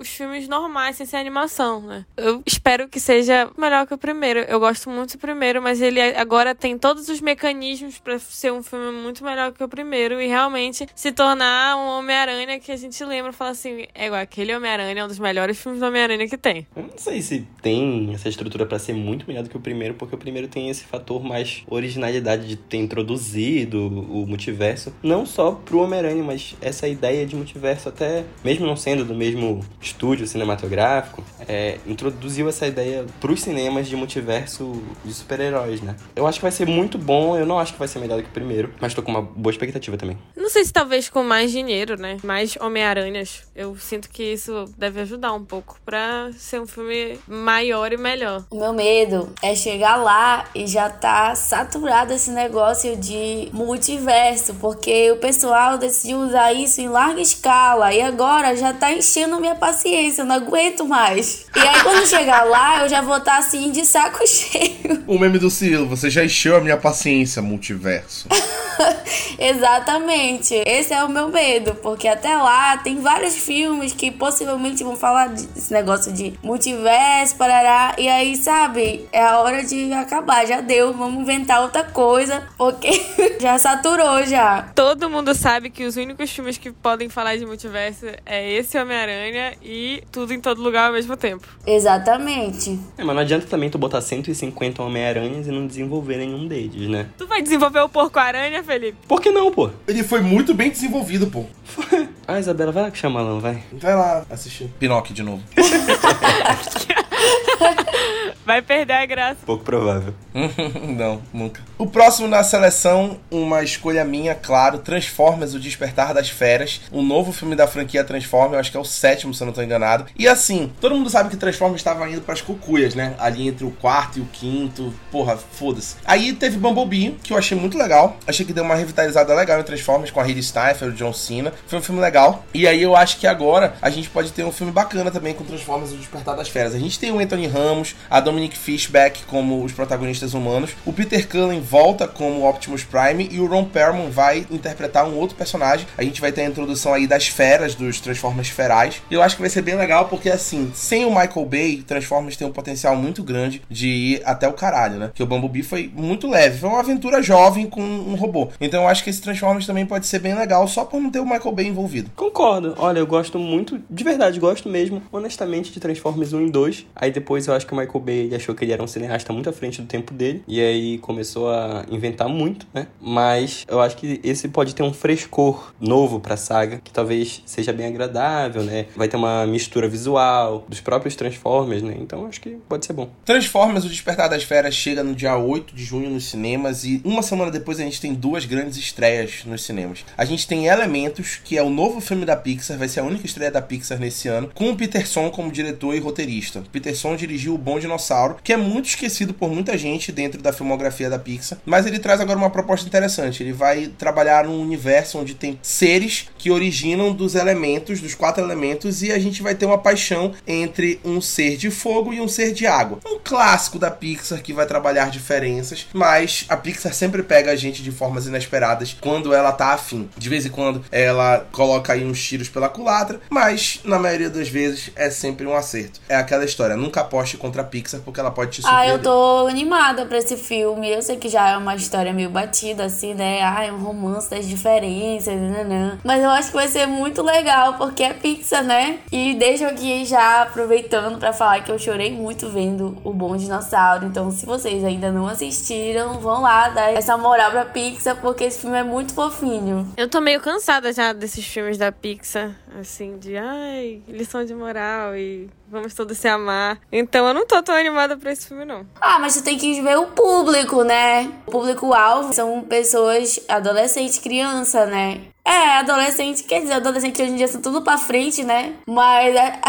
os filmes normais, sem ser animação, né? Eu espero que seja melhor que o primeiro. Eu gosto muito do primeiro, mas ele agora tem todos os mecanismos para ser um filme muito melhor que o primeiro e realmente se tornar um Homem-Aranha que a gente lembra e fala assim: é igual aquele Homem-Aranha é um dos melhores filmes do Homem-Aranha que tem. Eu não sei se tem essa estrutura para ser muito melhor do que o primeiro, porque o primeiro tem esse fator mais originalidade de ter introduzido o multiverso, não só pro Homem-Aranha, mas essa ideia de multiverso, até mesmo não sendo do mesmo estúdio cinematográfico, é, introduziu essa ideia pros cinemas de multiverso de super-heróis, né? Eu acho que vai ser muito bom, eu não acho que vai ser melhor do que o primeiro, mas tô com uma boa expectativa também. Não sei se talvez com mais dinheiro, né? Mais Homem-Aranhas. Eu sinto que isso deve ajudar um pouco pra ser um filme maior e melhor. O meu medo é chegar lá e já tá saturado esse negócio de multiverso, porque o pessoal decidiu usar isso em larga escala e agora já tá enchendo minha paciência, eu não aguento mais. E aí quando chegar lá, eu já vou estar tá, assim de saco cheio. O meme do Cirilo, você já encheu a minha paciência, multiverso. Exatamente. Esse é o meu medo, porque até lá tem vários filmes que possivelmente vão falar desse negócio de multiverso, parará, e aí, sabe, é a hora de acabar, já deu, vamos inventar outra coisa, porque já saturou já. Todo mundo sabe que os únicos filmes que podem falar de multiverso é esse Homem-Aranha e tudo em todo lugar ao mesmo tempo. Exatamente. É, mas não adianta também tu botar 150 Homem-Aranhas e não desenvolver nenhum deles, né? Tu vai desenvolver o Porco-Aranha, Felipe? Por que não, pô? Ele foi muito bem desenvolvido, pô. ah, Isabela, vai lá que chama Alan, vai. Vai lá assistir Pinóquio de novo. Vai perder a graça. Pouco provável. não, nunca. O próximo na seleção, uma escolha minha, claro, Transformers, O Despertar das Feras. Um novo filme da franquia Transformers, acho que é o sétimo, se eu não tô enganado. E assim, todo mundo sabe que Transformers estava indo pras cucuias, né? Ali entre o quarto e o quinto. Porra, foda-se. Aí teve Bumblebee, que eu achei muito legal. Achei que deu uma revitalizada legal em Transformers com a Hayley Steinfeld, o John Cena. Foi um filme legal. E aí eu acho que agora a gente pode ter um filme bacana também com Transformers, O Despertar das Feras. A gente tem o Anthony Ramos, a Dominic Fishback como os protagonistas humanos. O Peter Cullen volta como Optimus Prime e o Ron Perlman vai interpretar um outro personagem. A gente vai ter a introdução aí das feras, dos Transformers ferais. E eu acho que vai ser bem legal porque, assim, sem o Michael Bay, Transformers tem um potencial muito grande de ir até o caralho, né? Que o Bumblebee foi muito leve. Foi uma aventura jovem com um robô. Então eu acho que esse Transformers também pode ser bem legal só por não ter o Michael Bay envolvido. Concordo. Olha, eu gosto muito, de verdade, gosto mesmo, honestamente, de Transformers 1 e 2. Aí depois eu acho que o Michael Bay achou que ele era um cineasta muito à frente do tempo dele. E aí começou a inventar muito, né? Mas eu acho que esse pode ter um frescor novo pra saga, que talvez seja bem agradável, né? Vai ter uma mistura visual dos próprios Transformers, né? Então acho que pode ser bom. Transformers, o Despertar das Feras chega no dia 8 de junho nos cinemas e uma semana depois a gente tem duas grandes estreias nos cinemas. A gente tem Elementos, que é o novo filme da Pixar, vai ser a única estreia da Pixar nesse ano, com o Peterson como diretor e roteirista. Peterson dirigiu O Bom Dinossauro, que é muito esquecido por muita gente dentro da filmografia da Pixar, mas ele traz agora uma proposta interessante. Ele vai trabalhar num universo onde tem seres que originam dos elementos, dos quatro elementos, e a gente vai ter uma paixão entre um ser de fogo e um ser de água. Um clássico da Pixar que vai trabalhar diferenças, mas a Pixar sempre pega a gente de formas inesperadas quando ela tá afim. De vez em quando ela coloca aí uns tiros pela culatra, mas na maioria das vezes é sempre um acerto. É aquela história, nunca aposte contra a Pixar porque ela pode te surpreender. Ah, eu tô animada pra esse filme. Eu sei que já é uma história meio batida, assim, né? Ah, é um romance das diferenças, nanã. Mas eu acho que vai ser muito legal porque é Pixar, né? E deixo aqui já aproveitando pra falar que eu chorei muito vendo O Bom Dinossauro. Então, se vocês ainda não assistiram, vão lá dar essa moral pra Pixar porque esse filme é muito fofinho. Eu tô meio cansada já desses filmes da Pixar, assim, de ai, lição de moral e vamos todos se amar. Então eu não tô tão animada pra esse filme, não. Ah, mas tu tem que ver o público, né? O público-alvo são pessoas, adolescentes, criança, né? É, adolescente, quer dizer, adolescente hoje em dia são tudo pra frente, né? Mas a,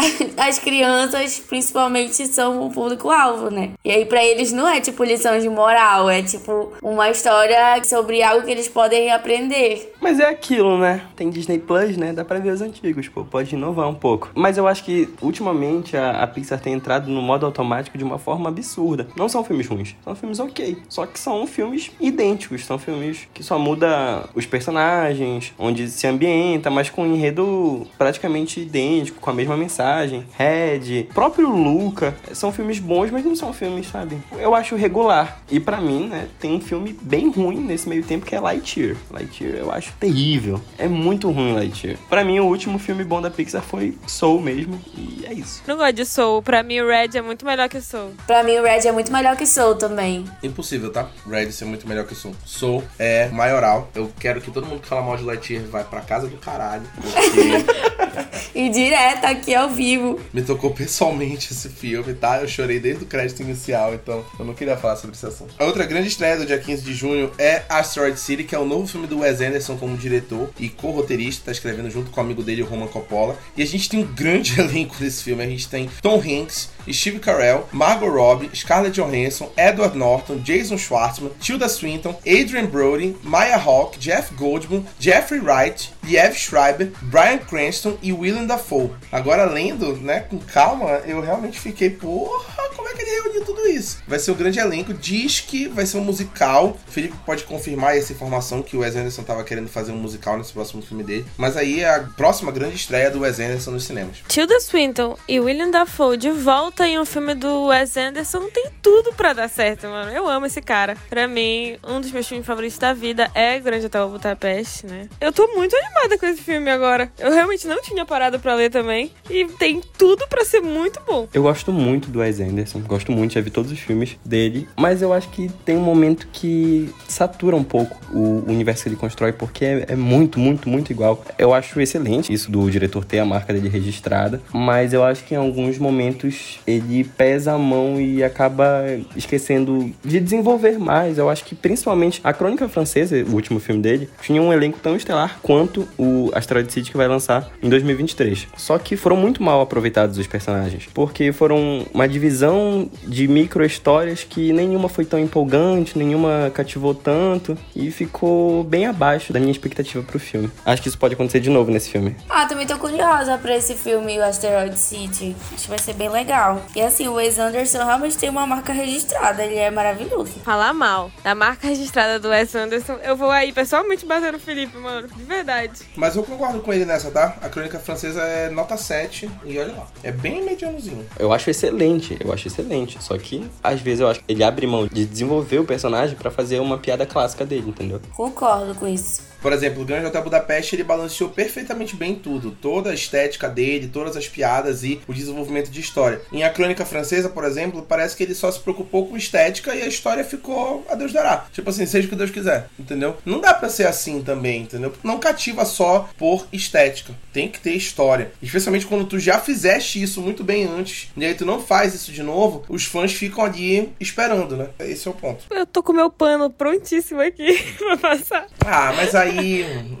as crianças, principalmente, são o público-alvo, né? E aí, pra eles, não é tipo lição de moral, é tipo uma história sobre algo que eles podem aprender. Mas é aquilo, né? Tem Disney Plus, né? Dá pra ver os antigos, pô. Pode inovar um pouco. Mas eu acho que, ultimamente, a, a Pixar tem entrado no modo automático de uma forma absurda. Não são filmes ruins, são filmes ok. Só que são filmes idênticos, são filmes que só muda os personagens, onde se ambienta, mas com um enredo praticamente idêntico, com a mesma mensagem. Red, próprio Luca, são filmes bons, mas não são filmes, sabe? Eu acho regular. E para mim, né, tem um filme bem ruim nesse meio tempo que é Lightyear. Lightyear eu acho terrível. É muito ruim Lightyear. Para mim, o último filme bom da Pixar foi Soul mesmo, e é isso. Não gosto de Soul. Pra mim, o Red é muito melhor que Soul. Pra mim, o Red é muito melhor que Soul também. Impossível, tá? Red ser muito melhor que Soul. Soul é maioral. Eu quero que todo mundo que fala mal de Lightyear vai pra casa do caralho. Porque E direto aqui ao vivo. me tocou pessoalmente esse filme, tá? Eu chorei desde o crédito inicial, então eu não queria falar sobre esse assunto. A outra grande estreia do dia 15 de junho é Asteroid City, que é o novo filme do Wes Anderson como diretor e co-roteirista, tá escrevendo junto com o amigo dele, o Roman Coppola. E a gente tem um grande elenco desse filme. A gente tem Tom Hanks, Steve Carell, Margot Robbie, Scarlett Johansson, Edward Norton, Jason Schwartzman, Tilda Swinton, Adrian Brody, Maya Hawke, Jeff Goldblum, Jeffrey right Liev Schreiber, Bryan Cranston e Willem Dafoe. Agora, lendo, né, com calma, eu realmente fiquei, porra, como é que ele reuniu tudo isso? Vai ser um grande elenco, diz que vai ser um musical. O Felipe pode confirmar essa informação que o Wes Anderson tava querendo fazer um musical nesse próximo filme dele. Mas aí é a próxima grande estreia do Wes Anderson nos cinemas. Tilda Swinton e William Dafoe de volta em um filme do Wes Anderson tem tudo pra dar certo, mano. Eu amo esse cara. Pra mim, um dos meus filmes favoritos da vida é Grande Hotel Budapeste, né? Eu tô muito animada com esse filme agora. Eu realmente não tinha parado pra ler também. E tem tudo pra ser muito bom. Eu gosto muito do Wes Anderson, gosto muito, já vi todos os filmes dele, mas eu acho que tem um momento que satura um pouco o universo que ele constrói, porque é, é muito, muito, muito igual. Eu acho excelente isso do diretor ter a marca dele registrada, mas eu acho que em alguns momentos ele pesa a mão e acaba esquecendo de desenvolver mais. Eu acho que principalmente a Crônica Francesa, o último filme dele, tinha um elenco tão estelar quanto o Asteroid City que vai lançar em 2023. Só que foram muito mal aproveitados os personagens, porque foram uma divisão de micro histórias que nenhuma foi tão empolgante, nenhuma cativou tanto e ficou bem abaixo da minha expectativa pro filme. Acho que isso pode acontecer de novo nesse filme. Ah, também tô curiosa pra esse filme, o Asteroid City. Acho que vai ser bem legal. E assim, o Wes Anderson realmente tem uma marca registrada, ele é maravilhoso. Falar mal da marca registrada do Wes Anderson, eu vou aí pessoalmente bater no Felipe, mano. De verdade. Mas eu concordo com ele nessa, tá? A Crônica Francesa é nota 7 e olha lá. É bem medianozinho. Eu acho excelente, eu acho excelente. Só que, às vezes, eu acho que ele abre mão de desenvolver o personagem pra fazer uma piada clássica dele, entendeu? Concordo com isso. Por exemplo, o Grande Hotel Budapeste ele balanceou perfeitamente bem tudo, toda a estética dele, todas as piadas e o desenvolvimento de história. Em A Crônica Francesa, por exemplo, parece que ele só se preocupou com estética e a história ficou a Deus dará. Tipo assim, seja o que Deus quiser, entendeu? Não dá pra ser assim também, entendeu? Não cativa só por estética. Tem que ter história. Especialmente quando tu já fizeste isso muito bem antes, e aí tu não faz isso de novo, os fãs ficam ali esperando, né? Esse é o ponto. Eu tô com meu pano prontíssimo aqui pra passar. Ah, mas aí.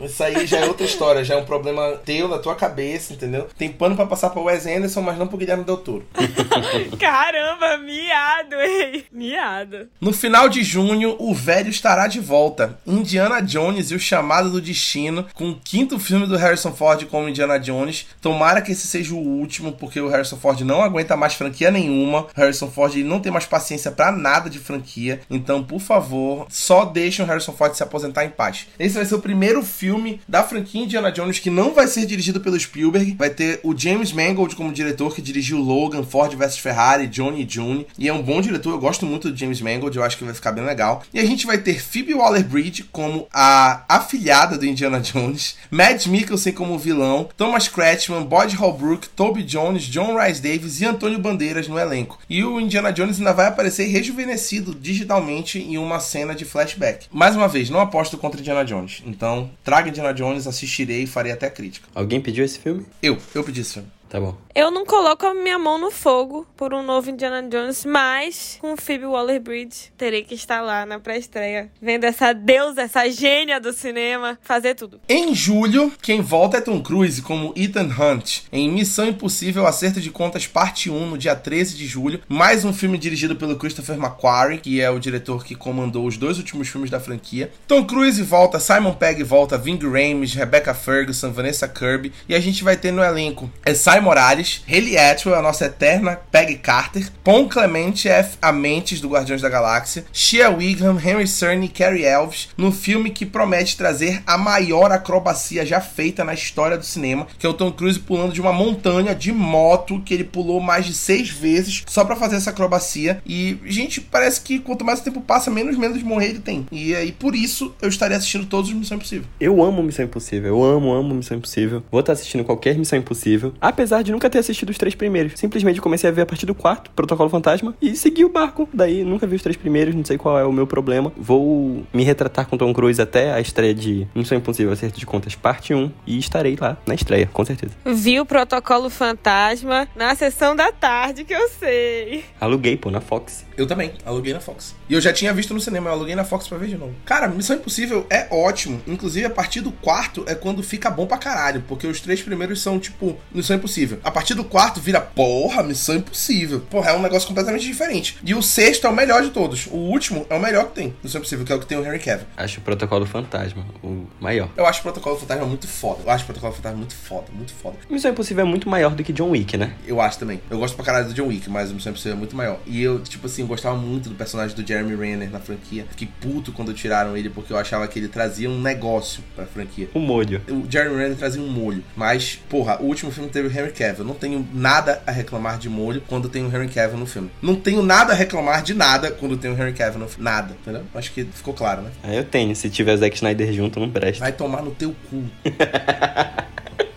Isso aí já é outra história, já é um problema teu, da tua cabeça, entendeu? Tem pano pra passar pro Wes Anderson, mas não pro Guilherme Del Toro. Caramba, miado, ei. Miado. No final de junho, o velho estará de volta. Indiana Jones e o Chamado do Destino, com o quinto filme do Harrison Ford como Indiana Jones. Tomara que esse seja o último, porque o Harrison Ford não aguenta mais franquia nenhuma. O Harrison Ford não tem mais paciência pra nada de franquia. Então, por favor, só deixem o Harrison Ford se aposentar em paz. Esse vai ser o primeiro filme da franquia Indiana Jones que não vai ser dirigido pelo Spielberg. Vai ter o James Mangold como diretor, que dirigiu Logan, Ford vs Ferrari, Johnny June. E é um bom diretor, eu gosto muito do James Mangold, eu acho que vai ficar bem legal. E a gente vai ter Phoebe Waller-Bridge como a afilhada do Indiana Jones, Mads Mikkelsen como vilão, Thomas Kretschmann, Boyd Holbrook, Toby Jones, John Rhys Davis e Antônio Bandeiras no elenco. E o Indiana Jones ainda vai aparecer rejuvenescido digitalmente em uma cena de flashback. Mais uma vez, não aposto contra Indiana Jones. Então, traga Indiana Jones, assistirei e farei até crítica. Alguém pediu esse filme? Eu, eu pedi esse filme. Tá bom. Eu não coloco a minha mão no fogo por um novo Indiana Jones, mas com Phoebe Waller-Bridge terei que estar lá na pré-estreia, vendo essa deusa, essa gênia do cinema, fazer tudo. Em julho, quem volta é Tom Cruise como Ethan Hunt em Missão Impossível Acerto de Contas Parte 1 no dia 13 de julho, mais um filme dirigido pelo Christopher McQuarrie, que é o diretor que comandou os dois últimos filmes da franquia. Tom Cruise volta, Simon Pegg volta, Ving Rhames, Rebecca Ferguson, Vanessa Kirby, e a gente vai ter no elenco é Sai Morales, Haley Atwell, a nossa eterna Peggy Carter, Pon Clemente F. Amentes do Guardiões da Galáxia, Shia Wigham, Henry Cerny e Carrie Elves, no filme que promete trazer a maior acrobacia já feita na história do cinema, que é o Tom Cruise pulando de uma montanha de moto, que ele pulou mais de seis vezes só para fazer essa acrobacia. E, gente, parece que quanto mais o tempo passa, menos menos de morrer ele tem. E aí, por isso, eu estaria assistindo todos os Missão Impossível. Eu amo Missão Impossível, eu amo, amo Missão Impossível. Vou estar assistindo qualquer Missão Impossível, apesar de nunca ter assistido os três primeiros. Simplesmente comecei a ver a partir do quarto, Protocolo Fantasma, e segui o barco. Daí nunca vi os três primeiros, não sei qual é o meu problema. Vou me retratar com Tom Cruise até a estreia de Missão Impossível Acerto de Contas Parte 1 e estarei lá na estreia, com certeza. Vi o Protocolo Fantasma na sessão da tarde, que eu sei. Aluguei, pô, na Fox. Eu também, aluguei na Fox. E eu já tinha visto no cinema, eu aluguei na Fox pra ver de novo. Cara, Missão Impossível é ótimo. Inclusive, a partir do quarto é quando fica bom pra caralho. Porque os três primeiros são, tipo, Missão Impossível. A partir do quarto vira, porra, Missão Impossível. Porra, é um negócio completamente diferente. E o sexto é o melhor de todos. O último é o melhor que tem. Missão Impossível, que é o que tem o Henry Cavill. Acho o Protocolo Fantasma o maior. Eu acho o Protocolo Fantasma muito foda. Eu acho o Protocolo Fantasma muito foda, muito foda. Missão Impossível é muito maior do que John Wick, né? Eu acho também. Eu gosto pra caralho do John Wick, mas o Missão Impossível é muito maior. E eu, tipo assim, gostava muito do personagem do Jeremy Renner na franquia. Fiquei puto quando tiraram ele, porque eu achava que ele trazia um negócio pra franquia. O molho. O Jeremy Renner trazia um molho. Mas, porra, o último filme teve o Henry Cavill. Não tenho nada a reclamar de molho quando tem o Henry Cavill no filme. Não tenho nada a reclamar de nada quando tem o Henry Cavill no filme. Nada, entendeu? Acho que ficou claro, né? Aí eu tenho. Se tiver Zack Snyder junto, não presta. Vai tomar no teu cu.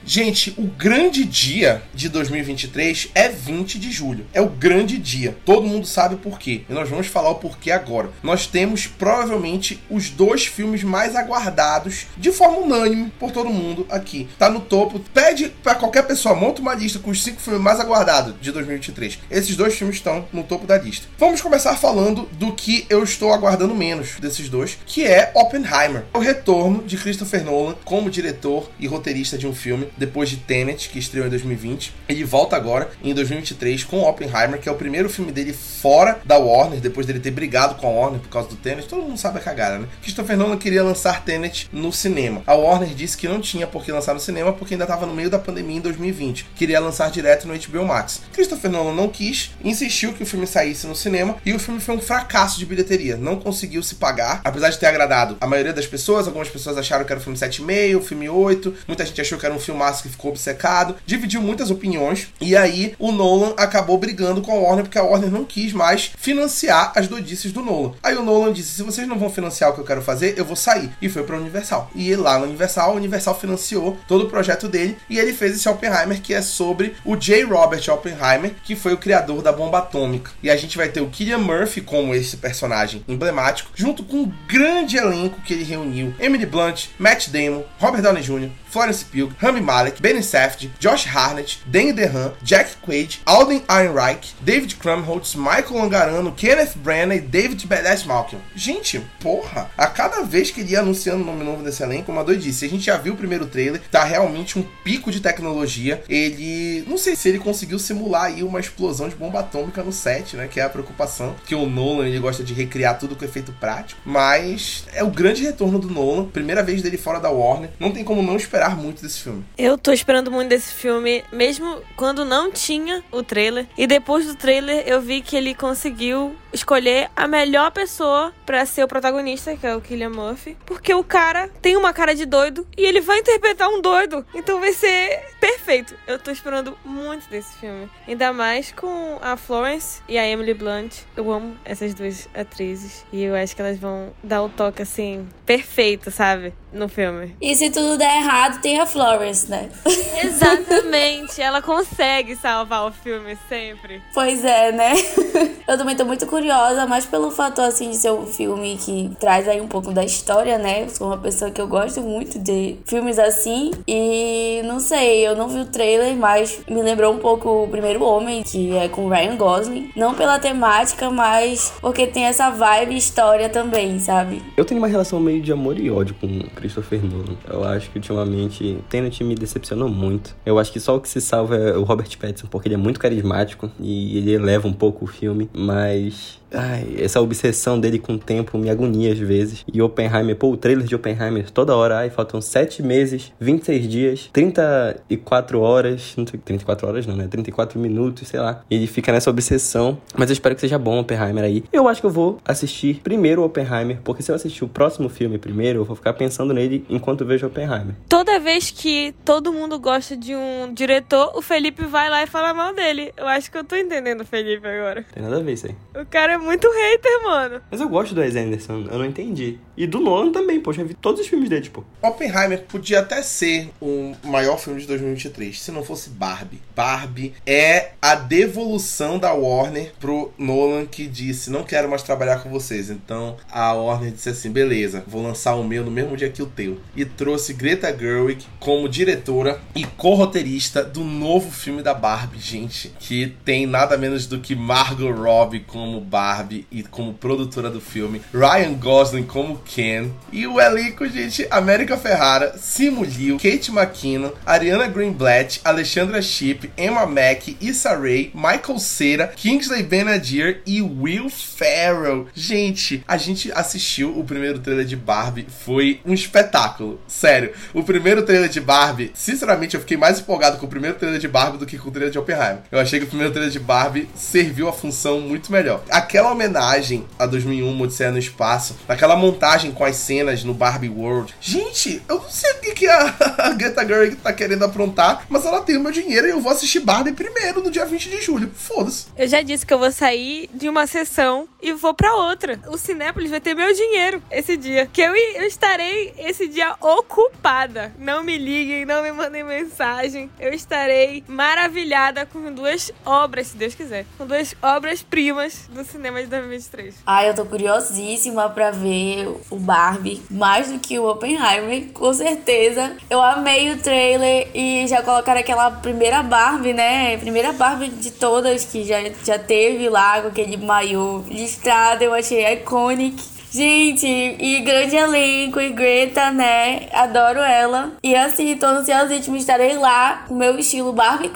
Gente, o grande dia de 2023 é 20 de julho. É o grande dia. Todo mundo sabe por quê. E nós vamos falar o porquê agora. Nós temos provavelmente os dois filmes mais aguardados de forma unânime por todo mundo aqui. Tá no topo. Pede para qualquer pessoa, monta uma lista com os cinco filmes mais aguardados de 2023. Esses dois filmes estão no topo da lista. Vamos começar falando do que eu estou aguardando menos desses dois, que é Oppenheimer. O retorno de Christopher Nolan como diretor e roteirista de um filme depois de Tenet, que estreou em 2020. Ele volta agora em 2023 com Oppenheimer, que é o primeiro filme dele fora da Warner, depois dele ter brigado com a Warner por causa do Tenet. Todo mundo sabe a cagada, né? Christopher Nolan queria lançar Tenet no cinema. A Warner disse que não tinha por que lançar no cinema porque ainda estava no meio da pandemia em 2020. Queria lançar direto no HBO Max. Christopher Nolan não quis, insistiu que o filme saísse no cinema e o filme foi um fracasso de bilheteria. Não conseguiu se pagar, apesar de ter agradado a maioria das pessoas. Algumas pessoas acharam que era um filme 7,5, um filme 8. Muita gente achou que era um filme que ficou obcecado, dividiu muitas opiniões, e aí o Nolan acabou brigando com a Warner porque a Warner não quis mais financiar as doidices do Nolan. Aí o Nolan disse: se vocês não vão financiar o que eu quero fazer, eu vou sair. E foi pra Universal. E lá no Universal, a Universal financiou todo o projeto dele e ele fez esse Oppenheimer que é sobre o J. Robert Oppenheimer, que foi o criador da bomba atômica. E a gente vai ter o Killian Murphy como esse personagem emblemático, junto com um grande elenco que ele reuniu: Emily Blunt, Matt Damon, Robert Downey Jr., Florence Pugh, Rami Malek, Ben Safdie, Josh Harnett, Danny DeHaan, Jack Quaid, Alden Ehrenreich, David Krumholtz, Michael Angarano, Kenneth Branagh e David Badass Malcolm. Gente, porra, a cada vez que ele ia anunciando o nome novo desse elenco, uma doidice. A gente já viu o primeiro trailer, tá realmente um pico de tecnologia. Ele, não sei se ele conseguiu simular aí uma explosão de bomba atômica no set, né, que é a preocupação, que o Nolan ele gosta de recriar tudo com efeito prático, mas é o grande retorno do Nolan, primeira vez dele fora da Warner. Não tem como não esperar muito desse filme. Eu tô esperando muito desse filme, mesmo quando não tinha o trailer. E depois do trailer, eu vi que ele conseguiu escolher a melhor pessoa para ser o protagonista, que é o Killian Murphy. Porque o cara tem uma cara de doido e ele vai interpretar um doido. Então vai ser perfeito. Eu tô esperando muito desse filme. Ainda mais com a Florence e a Emily Blunt. Eu amo essas duas atrizes. E eu acho que elas vão dar o toque, assim, perfeito, sabe? No filme. E se tudo der errado, tem a Florence, né? Exatamente. ela consegue salvar o filme sempre. Pois é, né? Eu também tô muito curiosa, mas pelo fator, assim, de ser um filme que traz aí um pouco da história, né? Eu sou uma pessoa que eu gosto muito de filmes assim. E não sei, eu não vi o trailer, mas me lembrou um pouco o Primeiro Homem, que é com Ryan Gosling. Não pela temática, mas porque tem essa vibe história também, sabe? Eu tenho uma relação meio de amor e ódio com Christopher Nolan. Eu acho que ultimamente Tenet me decepcionou muito. Eu acho que só o que se salva é o Robert Pattinson, porque ele é muito carismático e ele eleva um pouco o filme, mas Ai, essa obsessão dele com o tempo me agonia às vezes. E Oppenheimer, pô, o trailer de Oppenheimer toda hora, ai, faltam 7 meses, 26 dias, 34 horas, 34 horas não, né? 34 minutos, sei lá. E ele fica nessa obsessão. Mas eu espero que seja bom Oppenheimer aí. Eu acho que eu vou assistir primeiro Oppenheimer, porque se eu assistir o próximo filme primeiro, eu vou ficar pensando nele enquanto vejo Oppenheimer. Toda vez que todo mundo gosta de um diretor, o Felipe vai lá e fala mal dele. Eu acho que eu tô entendendo o Felipe agora. Tem nada a ver isso aí. O cara é muito hater, mano. Mas eu gosto do Wes Anderson, eu não entendi. E do Nolan também, poxa, eu vi todos os filmes dele, tipo. Oppenheimer podia até ser o maior filme de 2023, se não fosse Barbie. Barbie é a devolução da Warner pro Nolan que disse: Não quero mais trabalhar com vocês. Então a Warner disse assim: Beleza, vou lançar o meu no mesmo dia que o teu. E trouxe Greta Gerwig como diretora e co-roteirista do novo filme da Barbie, gente. Que tem nada menos do que Margot Robbie como Barbie. Barbie e como produtora do filme, Ryan Gosling como Ken e o elenco, gente, América Ferrara, Simu Liu, Kate McKinnon, Ariana Greenblatt, Alexandra Shipp, Emma Mack, Issa Rae, Michael Cera, Kingsley Ben-Adir e Will Ferrell. Gente, a gente assistiu o primeiro trailer de Barbie, foi um espetáculo, sério. O primeiro trailer de Barbie, sinceramente, eu fiquei mais empolgado com o primeiro trailer de Barbie do que com o trailer de Oppenheimer. Eu achei que o primeiro trailer de Barbie serviu a função muito melhor. Aquela aquela homenagem a 2001, Odisseia no Espaço, naquela montagem com as cenas no Barbie World. Gente, eu não sei o que, que a, a Greta Gerwig tá querendo aprontar, mas ela tem o meu dinheiro e eu vou assistir Barbie primeiro, no dia 20 de julho. Foda-se. Eu já disse que eu vou sair de uma sessão e vou para outra. O Cinépolis vai ter meu dinheiro esse dia. Que eu, eu estarei esse dia ocupada. Não me liguem, não me mandem mensagem. Eu estarei maravilhada com duas obras, se Deus quiser. Com duas obras-primas do cinema cinema de 2023. Ai, eu tô curiosíssima pra ver o Barbie, mais do que o Oppenheimer, com certeza. Eu amei o trailer e já colocaram aquela primeira Barbie, né? Primeira Barbie de todas que já, já teve lá com aquele maiô listrado, eu achei iconic. Gente, e grande elenco, e Greta, né? Adoro ela. E assim, tô ansiosíssima, estarei lá com meu estilo Barbie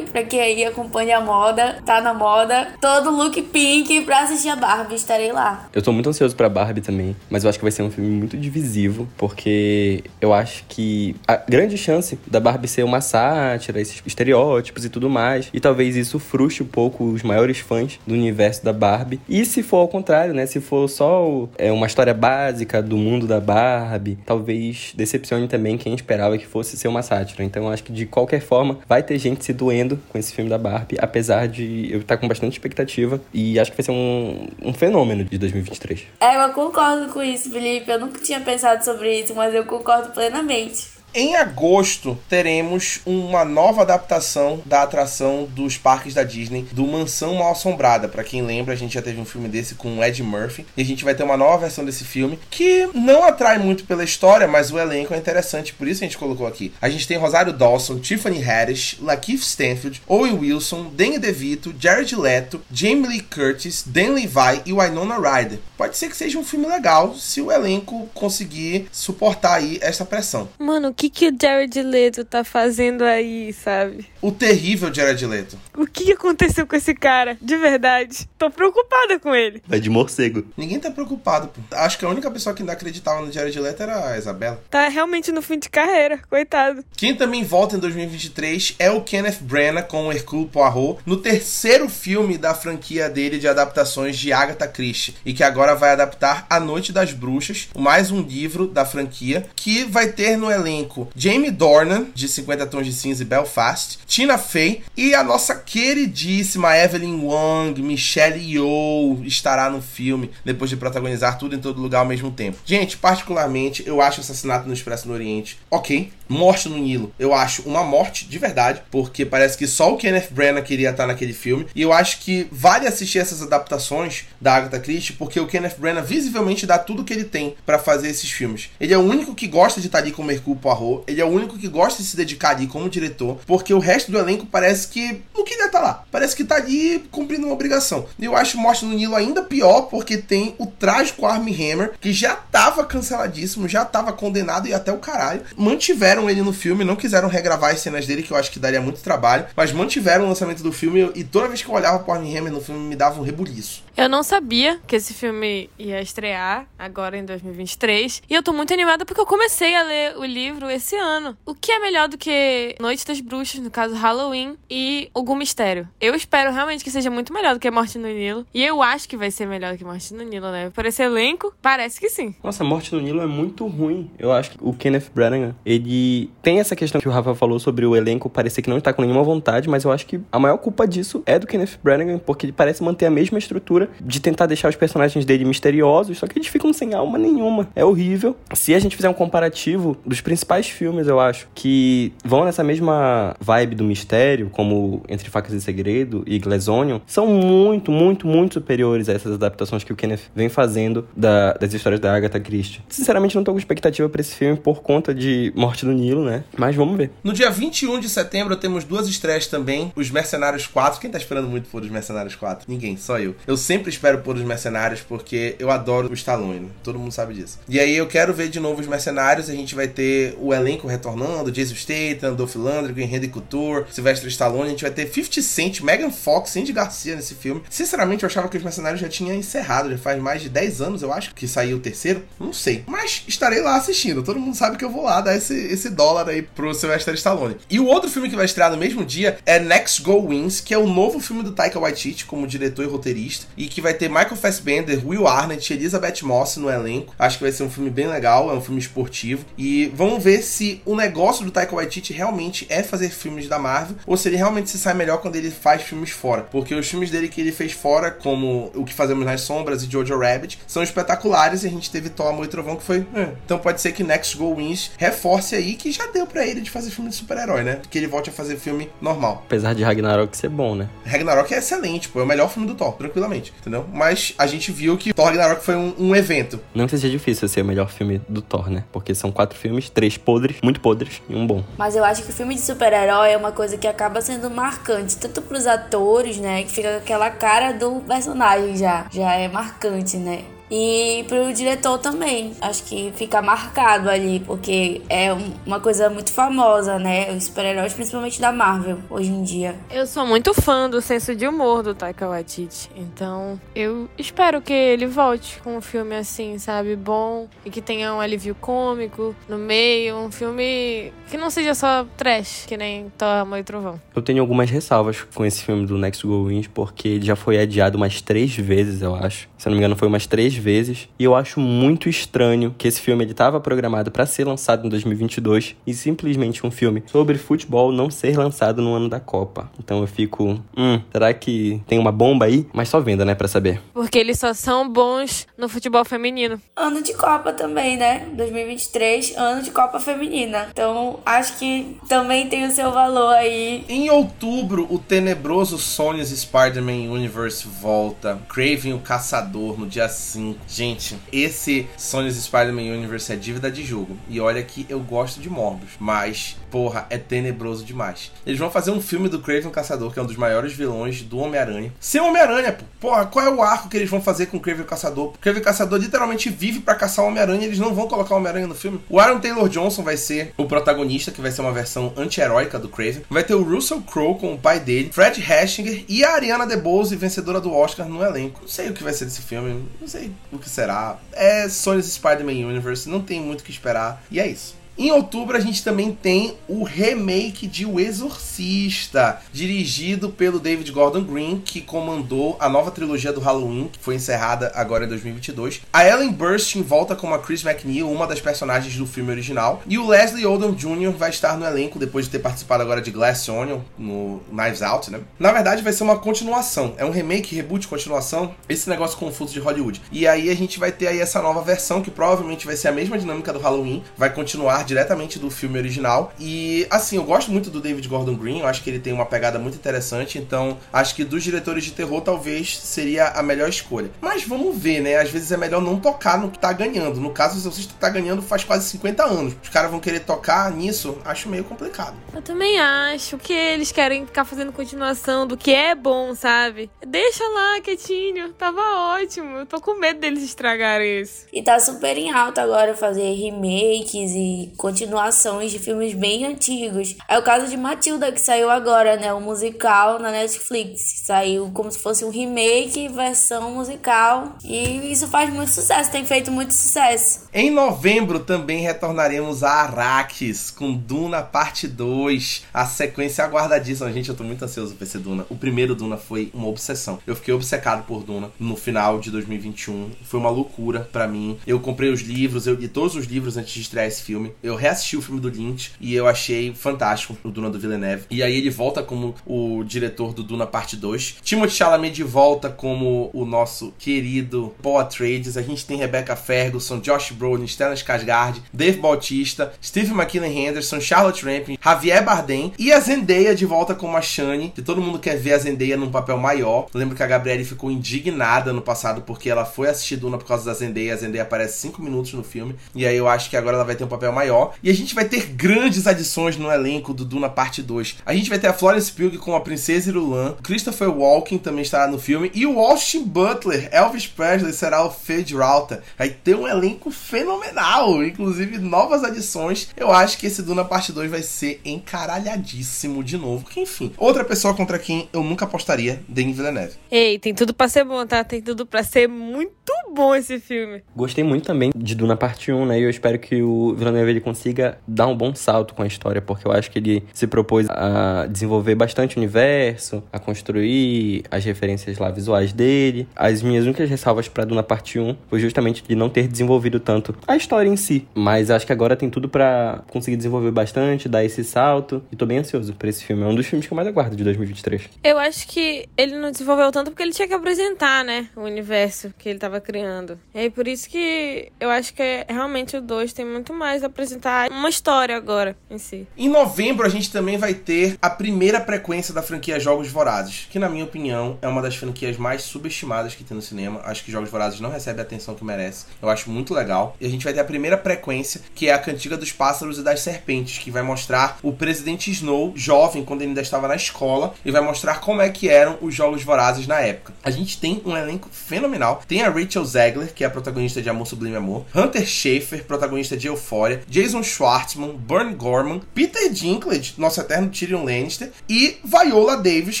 pra quem aí acompanha a moda, tá na moda. Todo look pink pra assistir a Barbie, estarei lá. Eu tô muito ansioso pra Barbie também, mas eu acho que vai ser um filme muito divisivo, porque eu acho que a grande chance da Barbie ser uma sátira, esses estereótipos e tudo mais, e talvez isso frustre um pouco os maiores fãs do universo da Barbie. E se for ao contrário, né? Se for só é uma história básica do mundo da Barbie, talvez decepcione também quem esperava que fosse ser uma sátira. Então acho que de qualquer forma vai ter gente se doendo com esse filme da Barbie, apesar de eu estar com bastante expectativa e acho que vai ser um, um fenômeno de 2023. É, eu concordo com isso, Felipe. Eu nunca tinha pensado sobre isso, mas eu concordo plenamente. Em agosto, teremos uma nova adaptação da atração dos parques da Disney, do Mansão Mal Assombrada. Para quem lembra, a gente já teve um filme desse com o Ed Murphy. E a gente vai ter uma nova versão desse filme que não atrai muito pela história, mas o elenco é interessante, por isso a gente colocou aqui. A gente tem Rosário Dawson, Tiffany Haddish, Lakeith Stanfield, Owen Wilson, Danny DeVito, Jared Leto, Jamie Lee Curtis, Dan Levi e Winona Ryder. Pode ser que seja um filme legal se o elenco conseguir suportar aí essa pressão. Mano, que, que o Jared Leto tá fazendo aí, sabe? O terrível Jared Leto. O que aconteceu com esse cara? De verdade. Tô preocupada com ele. Vai de morcego. Ninguém tá preocupado, pô. Acho que a única pessoa que ainda acreditava no Jared Leto era a Isabela. Tá realmente no fim de carreira, coitado. Quem também volta em 2023 é o Kenneth Branagh com o Hercule Poirot, no terceiro filme da franquia dele de adaptações de Agatha Christie, e que agora vai adaptar A Noite das Bruxas, mais um livro da franquia, que vai ter no elenco elenco Jamie Dornan, de 50 Tons de Cinza e Belfast, Tina Fey e a nossa queridíssima Evelyn Wang, Michelle Yeoh estará no filme depois de protagonizar tudo em todo lugar ao mesmo tempo. Gente, particularmente, eu acho Assassinato no Expresso do Oriente ok. Morte no Nilo, eu acho uma morte de verdade, porque parece que só o Kenneth Branagh queria estar naquele filme. E eu acho que vale assistir essas adaptações da Agatha Christie, porque o Kenneth Branagh visivelmente dá tudo que ele tem para fazer esses filmes. Ele é o único que gosta de estar ali com o Hercule Poirot, ele é o único que gosta de se dedicar ali como diretor, porque o resto do elenco parece que não queria estar lá. Parece que tá ali cumprindo uma obrigação. E eu acho Morte no Nilo ainda pior, porque tem o trágico Armie Hammer, que já tava canceladíssimo, já tava condenado e até o caralho. Mantiveram ele no filme, não quiseram regravar as cenas dele, que eu acho que daria muito trabalho, mas mantiveram o lançamento do filme e toda vez que eu olhava Hammer no filme me dava um rebuliço. Eu não sabia que esse filme ia estrear agora em 2023. E eu tô muito animada porque eu comecei a ler o livro esse ano. O que é melhor do que Noite das Bruxas, no caso Halloween, e Algum Mistério? Eu espero realmente que seja muito melhor do que Morte no Nilo. E eu acho que vai ser melhor do que Morte no Nilo, né? Por esse elenco, parece que sim. Nossa, Morte no Nilo é muito ruim. Eu acho que o Kenneth Branagh, ele tem essa questão que o Rafa falou sobre o elenco parecer que não está com nenhuma vontade, mas eu acho que a maior culpa disso é do Kenneth Branagh, porque ele parece manter a mesma estrutura de tentar deixar os personagens dele misteriosos, só que eles ficam sem alma nenhuma. É horrível. Se a gente fizer um comparativo dos principais filmes, eu acho, que vão nessa mesma vibe do mistério, como Entre Facas e Segredo e Glass são muito, muito, muito superiores a essas adaptações que o Kenneth vem fazendo da, das histórias da Agatha Christie. Sinceramente, não tô com expectativa para esse filme por conta de Morte do Nilo, né? Mas vamos ver. No dia 21 de setembro temos duas estreias também, Os Mercenários 4. Quem tá esperando muito por Os Mercenários 4? Ninguém, só eu. Eu sempre espero por Os Mercenários porque eu adoro o Stallone, todo mundo sabe disso. E aí eu quero ver de novo Os Mercenários, a gente vai ter o elenco retornando, Jason Statham, Dolph Lundgren, Henry Couture, Sylvester Stallone, a gente vai ter 50 Cent, Megan Fox, Andy Garcia nesse filme. Sinceramente, eu achava que Os Mercenários já tinha encerrado, já faz mais de 10 anos, eu acho, que saiu o terceiro. Não sei, mas estarei lá assistindo. Todo mundo sabe que eu vou lá dar esse, esse dólar aí pro Sylvester Stallone. E o outro filme que vai estrear no mesmo dia é Next Go Wins, que é o novo filme do Taika Waititi como diretor e roteirista, e que vai ter Michael Fassbender, Will Arnett, Elizabeth Moss no elenco. Acho que vai ser um filme bem legal, é um filme esportivo. E vamos ver se o negócio do Taika Waititi realmente é fazer filmes da Marvel, ou se ele realmente se sai melhor quando ele faz filmes fora. Porque os filmes dele que ele fez fora, como O que Fazemos nas Sombras e Jojo Rabbit, são espetaculares e a gente teve Thor, Amor e Trovão que foi... Eh. Então pode ser que Next Go Wins reforce aí que já deu para ele de fazer filme de super-herói, né? Que ele volte a fazer filme normal. Apesar de Ragnarok ser bom, né? Ragnarok é excelente, pô. É o melhor filme do Thor, tranquilamente, entendeu? Mas a gente viu que Thor Ragnarok foi um, um evento. Não que seja difícil ser o melhor filme do Thor, né? Porque são quatro filmes, três podres, muito podres e um bom. Mas eu acho que o filme de super-herói é uma coisa que acaba sendo marcante, tanto pros atores, né? Que fica com aquela cara do personagem já. Já é marcante, né? E pro diretor também. Acho que fica marcado ali, porque é uma coisa muito famosa, né? Os super-heróis, principalmente da Marvel, hoje em dia. Eu sou muito fã do senso de humor do Taika Waititi. Então, eu espero que ele volte com um filme assim, sabe? Bom e que tenha um alívio cômico no meio. Um filme que não seja só trash, que nem Thor, Amor e Trovão. Eu tenho algumas ressalvas com esse filme do Next Go Wins, porque ele já foi adiado umas três vezes, eu acho. Se eu não me engano, foi umas três vezes. E eu acho muito estranho que esse filme ele estava programado para ser lançado em 2022 e simplesmente um filme sobre futebol não ser lançado no ano da Copa. Então eu fico, hum, será que tem uma bomba aí? Mas só venda, né, para saber. Porque eles só são bons no futebol feminino. Ano de Copa também, né? 2023, ano de Copa feminina. Então acho que também tem o seu valor aí. Em outubro, o tenebroso Sony's Spider-Man Universe volta. Craven o Caçador no dia 5. Gente, esse Sony's Spider-Man Universe é dívida de jogo. E olha que eu gosto de Morbius, mas porra, é tenebroso demais. Eles vão fazer um filme do Craven Caçador, que é um dos maiores vilões do Homem-Aranha. Sem Homem-Aranha, pô. Porra, qual é o arco que eles vão fazer com o Craven o Caçador? O Craven o Caçador literalmente vive para caçar o Homem-Aranha eles não vão colocar o Homem-Aranha no filme. O Aaron Taylor Johnson vai ser o protagonista, que vai ser uma versão anti-heróica do Craven. Vai ter o Russell Crowe com o pai dele, Fred Hastinger e a Ariana DeBose, vencedora do Oscar, no elenco. Não sei o que vai ser desse filme, não sei o que será. É Sony's Spider-Man Universe, não tem muito o que esperar. E é isso. Em outubro a gente também tem o remake de O Exorcista, dirigido pelo David Gordon Green, que comandou a nova trilogia do Halloween, que foi encerrada agora em 2022. A Ellen Burstyn volta como a Chris McNeil, uma das personagens do filme original, e o Leslie Odom Jr. vai estar no elenco depois de ter participado agora de Glass Onion no Knives Out, né? Na verdade vai ser uma continuação, é um remake, reboot, continuação, esse negócio confuso de Hollywood. E aí a gente vai ter aí essa nova versão que provavelmente vai ser a mesma dinâmica do Halloween, vai continuar diretamente do filme original. E assim, eu gosto muito do David Gordon Green, eu acho que ele tem uma pegada muito interessante, então acho que dos diretores de terror talvez seria a melhor escolha. Mas vamos ver, né? Às vezes é melhor não tocar no que tá ganhando. No caso, o Exorcista tá ganhando faz quase 50 anos. Os caras vão querer tocar nisso, acho meio complicado. Eu também acho que eles querem ficar fazendo continuação do que é bom, sabe? Deixa lá, quietinho. Tava ótimo. Eu tô com medo deles estragarem isso. E tá super em alta agora fazer remakes e continuações de filmes bem antigos. É o caso de Matilda, que saiu agora, né? O musical na Netflix. Saiu como se fosse um remake, versão musical. E isso faz muito sucesso, tem feito muito sucesso. Em novembro também retornaremos a Arrakis com Duna Parte 2, a sequência aguardadíssima. Gente, eu tô muito ansioso pra esse Duna. O primeiro Duna foi uma obsessão. Eu fiquei obcecado por Duna no final de 2021. Foi uma loucura para mim. Eu comprei os livros, eu li todos os livros antes de estrear esse filme. Eu reassisti o filme do Lynch e eu achei fantástico o Duna do Villeneuve. E aí ele volta como o diretor do Duna Parte 2. Timothée Chalamet de volta como o nosso querido Paul Atreides. A gente tem Rebecca Ferguson, Josh Brolin, Stellan Skarsgård, Dave Bautista, Steve McKinley Henderson, Charlotte Rampling, Javier Bardem e a Zendaya de volta como a Shani. Que todo mundo quer ver a Zendaya num papel maior. Eu lembro que a Gabriele ficou indignada no passado porque ela foi assistir Duna por causa da Zendaya. A Zendaya aparece 5 minutos no filme. E aí eu acho que agora ela vai ter um papel maior. E a gente vai ter grandes adições no elenco do Duna Parte 2. A gente vai ter a Florence Pugh com a Princesa Irulan. O Christopher Walken também estará no filme. E o Austin Butler, Elvis Presley, será o Fade Rauta. Vai ter um elenco fenomenal. Inclusive novas adições. Eu acho que esse Duna Parte 2 vai ser encaralhadíssimo de novo. Porque, enfim, outra pessoa contra quem eu nunca apostaria, Denis Villeneuve. Ei, tem tudo pra ser bom, tá? Tem tudo pra ser muito bom esse filme. Gostei muito também de Duna Parte 1, né? E eu espero que o Villeneuve ele consiga dar um bom salto com a história, porque eu acho que ele se propôs a desenvolver bastante o universo, a construir as referências lá visuais dele. As minhas únicas ressalvas para Duna Parte 1 foi justamente de não ter desenvolvido tanto a história em si, mas acho que agora tem tudo para conseguir desenvolver bastante, dar esse salto, e tô bem ansioso por esse filme. É um dos filmes que eu mais aguardo de 2023. Eu acho que ele não desenvolveu tanto porque ele tinha que apresentar, né? O universo que ele tava criando. E aí por isso que eu acho que é, realmente o 2 tem muito mais a apresentar uma história agora em si. Em novembro a gente também vai ter a primeira frequência da franquia Jogos Vorazes, que na minha opinião é uma das franquias mais subestimadas que tem no cinema. Acho que Jogos Vorazes não recebe a atenção que merece. Eu acho muito legal. E a gente vai ter a primeira frequência, que é a Cantiga dos Pássaros e das Serpentes, que vai mostrar o presidente Snow jovem quando ele ainda estava na escola e vai mostrar como é que eram os Jogos Vorazes na época. A gente tem um elenco fenomenal. Tem a Rachel Zegler, que é a protagonista de Amor Sublime Amor, Hunter Schafer, protagonista de Euphoria, Jason Schwartzman, Burn Gorman, Peter Dinklage, nosso eterno Tyrion Lannister, e Viola Davis,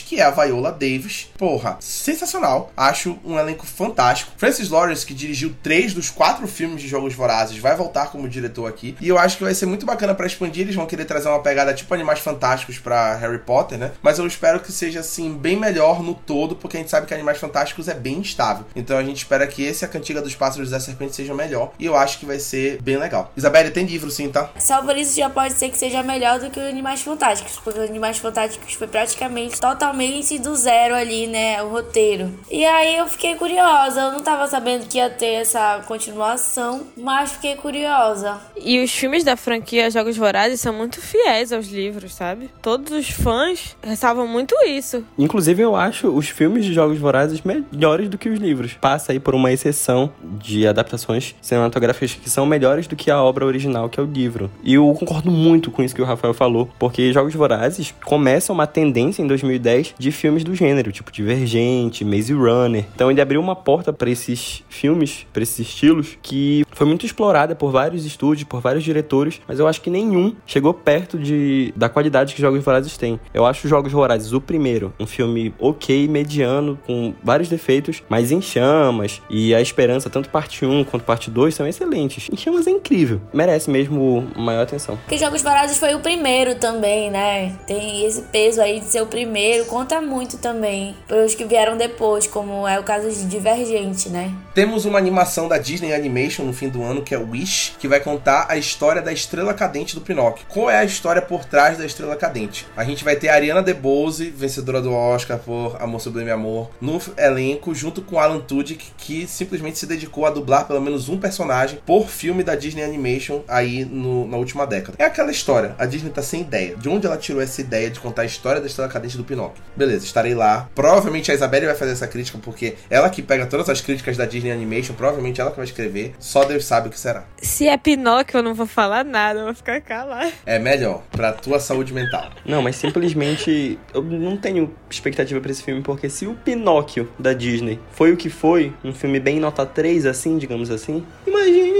que é a Viola Davis. Porra, sensacional. Acho um elenco fantástico. Francis Lawrence, que dirigiu três dos quatro filmes de Jogos Vorazes, vai voltar como diretor aqui. E eu acho que vai ser muito bacana para expandir. Eles vão querer trazer uma pegada tipo Animais Fantásticos para Harry Potter, né? Mas eu espero que seja assim bem melhor no todo, porque a gente sabe que Animais Fantásticos é bem instável. Então a gente espera que esse A Cantiga dos Pássaros da Serpente seja melhor. E eu acho que vai ser bem legal. Isabelle, tem livro sim, tá? Só por isso já pode ser que seja melhor do que o Animais Fantásticos, porque o Animais Fantásticos foi praticamente totalmente do zero ali, né? O roteiro. E aí eu fiquei curiosa. Eu não tava sabendo que ia ter essa continuação, mas fiquei curiosa. E os filmes da franquia Jogos Vorazes são muito fiéis aos livros, sabe? Todos os fãs ressalvam muito isso. Inclusive, eu acho os filmes de Jogos Vorazes melhores do que os livros. Passa aí por uma exceção de adaptações cinematográficas que são melhores do que a obra original, que é o livro. E eu concordo muito com isso que o Rafael falou, porque Jogos Vorazes começa uma tendência em 2010 de filmes do gênero, tipo Divergente, Maze Runner. Então ele abriu uma porta para esses filmes, para esses estilos, que foi muito explorada por vários estúdios, por vários diretores, mas eu acho que nenhum chegou perto de da qualidade que Jogos Vorazes tem. Eu acho Jogos Vorazes o primeiro, um filme ok, mediano, com vários defeitos, mas em chamas e a esperança, tanto parte 1 quanto parte 2, são excelentes. Em chamas é incrível. Merece mesmo mesmo maior atenção. Porque Jogos Vorazes foi o primeiro também, né? Tem esse peso aí de ser o primeiro, conta muito também para os que vieram depois, como é o caso de Divergente, né? Temos uma animação da Disney Animation no fim do ano, que é Wish, que vai contar a história da estrela cadente do Pinóquio. Qual é a história por trás da estrela cadente? A gente vai ter a Ariana DeBose, vencedora do Oscar por Amor Sublime Amor, no elenco, junto com Alan Tudyk, que simplesmente se dedicou a dublar pelo menos um personagem por filme da Disney Animation aí no, na última década. É aquela história, a Disney tá sem ideia. De onde ela tirou essa ideia de contar a história da estrela cadente do Pinóquio? Beleza, estarei lá. Provavelmente a Isabelle vai fazer essa crítica, porque ela que pega todas as críticas da Disney Animation, provavelmente ela que vai escrever. Só Deus sabe o que será. Se é Pinóquio, eu não vou falar nada, eu vou ficar calado. É melhor, pra tua saúde mental. Não, mas simplesmente eu não tenho expectativa para esse filme, porque se o Pinóquio da Disney foi o que foi, um filme bem nota 3, assim, digamos assim, imagine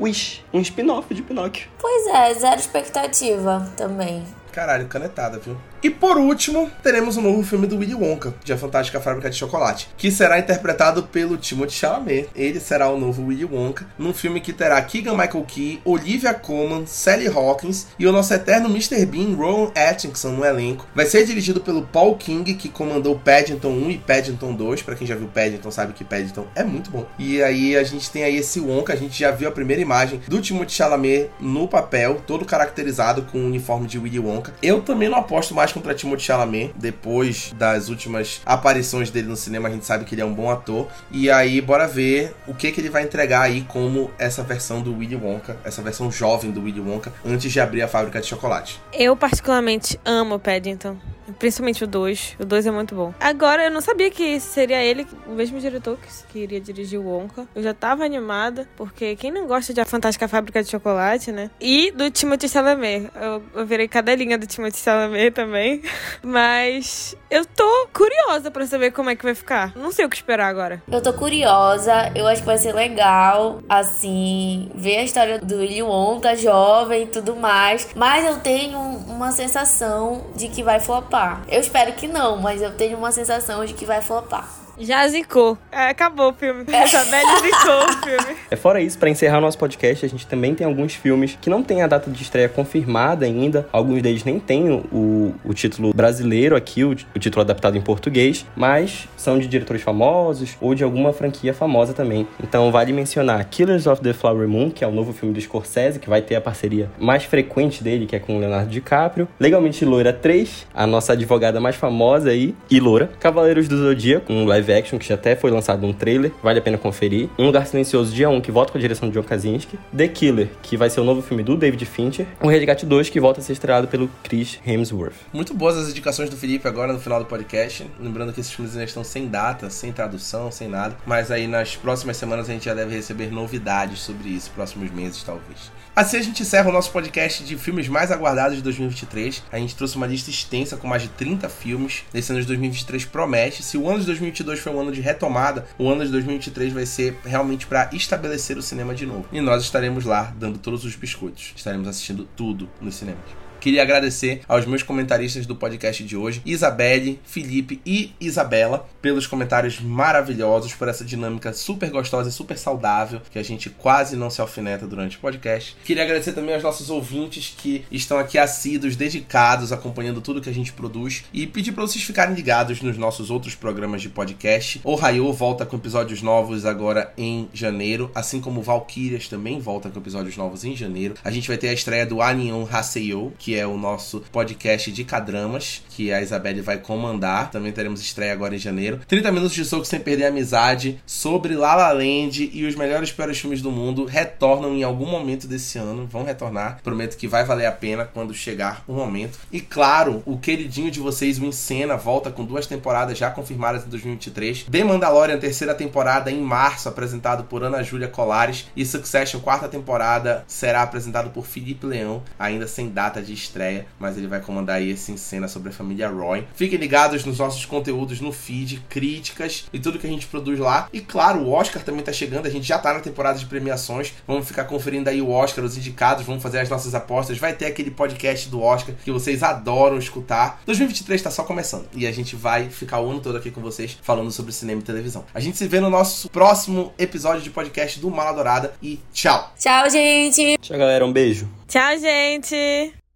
Wish, um spin-off de Pinóquio. Pois é, zero expectativa também. Caralho, canetada, viu? E por último, teremos um novo filme do Willy Wonka, de A Fantástica Fábrica de Chocolate, que será interpretado pelo Timothée Chalamet. Ele será o novo Willy Wonka, num filme que terá Keegan Michael Key, Olivia Colman, Sally Hawkins e o nosso eterno Mr. Bean, Rowan Atkinson no elenco. Vai ser dirigido pelo Paul King, que comandou Paddington 1 e Paddington 2. Para quem já viu Paddington sabe que Paddington é muito bom. E aí a gente tem aí esse Wonka, a gente já viu a primeira imagem do Timothée Chalamet no papel, todo caracterizado com o uniforme de Willy Wonka. Eu também não aposto mais contra Timothée Chalamet. Depois das últimas aparições dele no cinema, a gente sabe que ele é um bom ator. E aí, bora ver o que, que ele vai entregar aí como essa versão do Willy Wonka, essa versão jovem do Willy Wonka, antes de abrir a fábrica de chocolate. Eu particularmente amo Paddington. Principalmente o 2. O 2 é muito bom. Agora, eu não sabia que seria ele, o mesmo diretor que, iria dirigir o Wonka. Eu já tava animada, porque quem não gosta de A Fantástica Fábrica de Chocolate, né? E do Timothée Chalamet. Eu, eu virei cadelinha do Timothée Chalamet também. Mas eu tô curiosa pra saber como é que vai ficar. Não sei o que esperar agora. Eu tô curiosa, eu acho que vai ser legal, assim, ver a história do Willy Wonka jovem e tudo mais. Mas eu tenho uma sensação de que vai flopar. Eu espero que não, mas eu tenho uma sensação de que vai flopar. Já zicou. É, acabou o filme. Isabelle zicou o filme. É fora isso, para encerrar nosso podcast, a gente também tem alguns filmes que não tem a data de estreia confirmada ainda. Alguns deles nem têm o, o título brasileiro aqui, o, o título adaptado em português, mas são de diretores famosos ou de alguma franquia famosa também. Então vale mencionar Killers of the Flower Moon, que é o novo filme do Scorsese, que vai ter a parceria mais frequente dele, que é com o Leonardo DiCaprio. Legalmente Loira 3, a nossa advogada mais famosa aí, e Loura. Cavaleiros do Zodíaco, um live action que já até foi lançado um trailer, vale a pena conferir. Um Lugar Silencioso Dia 1, que volta com a direção de John Krasinski. The Killer, que vai ser o novo filme do David Fincher. O Resgate 2, que volta a ser estreado pelo Chris Hemsworth. Muito boas as indicações do Felipe agora no final do podcast. Lembrando que esses filmes ainda estão sem data, sem tradução, sem nada. Mas aí nas próximas semanas a gente já deve receber novidades sobre isso, próximos meses talvez. Assim a gente encerra o nosso podcast de filmes mais aguardados de 2023. A gente trouxe uma lista extensa com mais de 30 filmes. Esse ano de 2023 promete. Se o ano de 2022 foi um ano de retomada, o ano de 2023 vai ser realmente para estabelecer o cinema de novo. E nós estaremos lá dando todos os biscoitos. Estaremos assistindo tudo nos cinemas. Queria agradecer aos meus comentaristas do podcast de hoje, Isabelle, Felipe e Isabela, pelos comentários maravilhosos, por essa dinâmica super gostosa e super saudável, que a gente quase não se alfineta durante o podcast. Queria agradecer também aos nossos ouvintes que estão aqui assíduos, dedicados, acompanhando tudo que a gente produz e pedir para vocês ficarem ligados nos nossos outros programas de podcast. O Raio volta com episódios novos agora em janeiro, assim como Valkyrias também volta com episódios novos em janeiro. A gente vai ter a estreia do Anion Haseyo, que é o nosso podcast de cadramas, que a Isabelle vai comandar. Também teremos estreia agora em janeiro. 30 minutos de soco sem perder a amizade sobre La La Land e os melhores piores filmes do mundo retornam em algum momento desse ano. Vão retornar. Prometo que vai valer a pena quando chegar o momento. E claro, o queridinho de vocês, o Encena, volta com duas temporadas já confirmadas em 2023. The Mandalorian, terceira temporada em março, apresentado por Ana Júlia Colares. E Succession, quarta temporada, será apresentado por Felipe Leão, ainda sem data de estreia, mas ele vai comandar aí esse cena sobre a família Roy. Fiquem ligados nos nossos conteúdos no feed, críticas e tudo que a gente produz lá. E claro, o Oscar também tá chegando, a gente já tá na temporada de premiações. Vamos ficar conferindo aí o Oscar, os indicados, vamos fazer as nossas apostas. Vai ter aquele podcast do Oscar que vocês adoram escutar. 2023 tá só começando e a gente vai ficar o ano todo aqui com vocês falando sobre cinema e televisão. A gente se vê no nosso próximo episódio de podcast do Mala Dourada e tchau. Tchau, gente. Tchau, galera. Um beijo. Tchau, gente!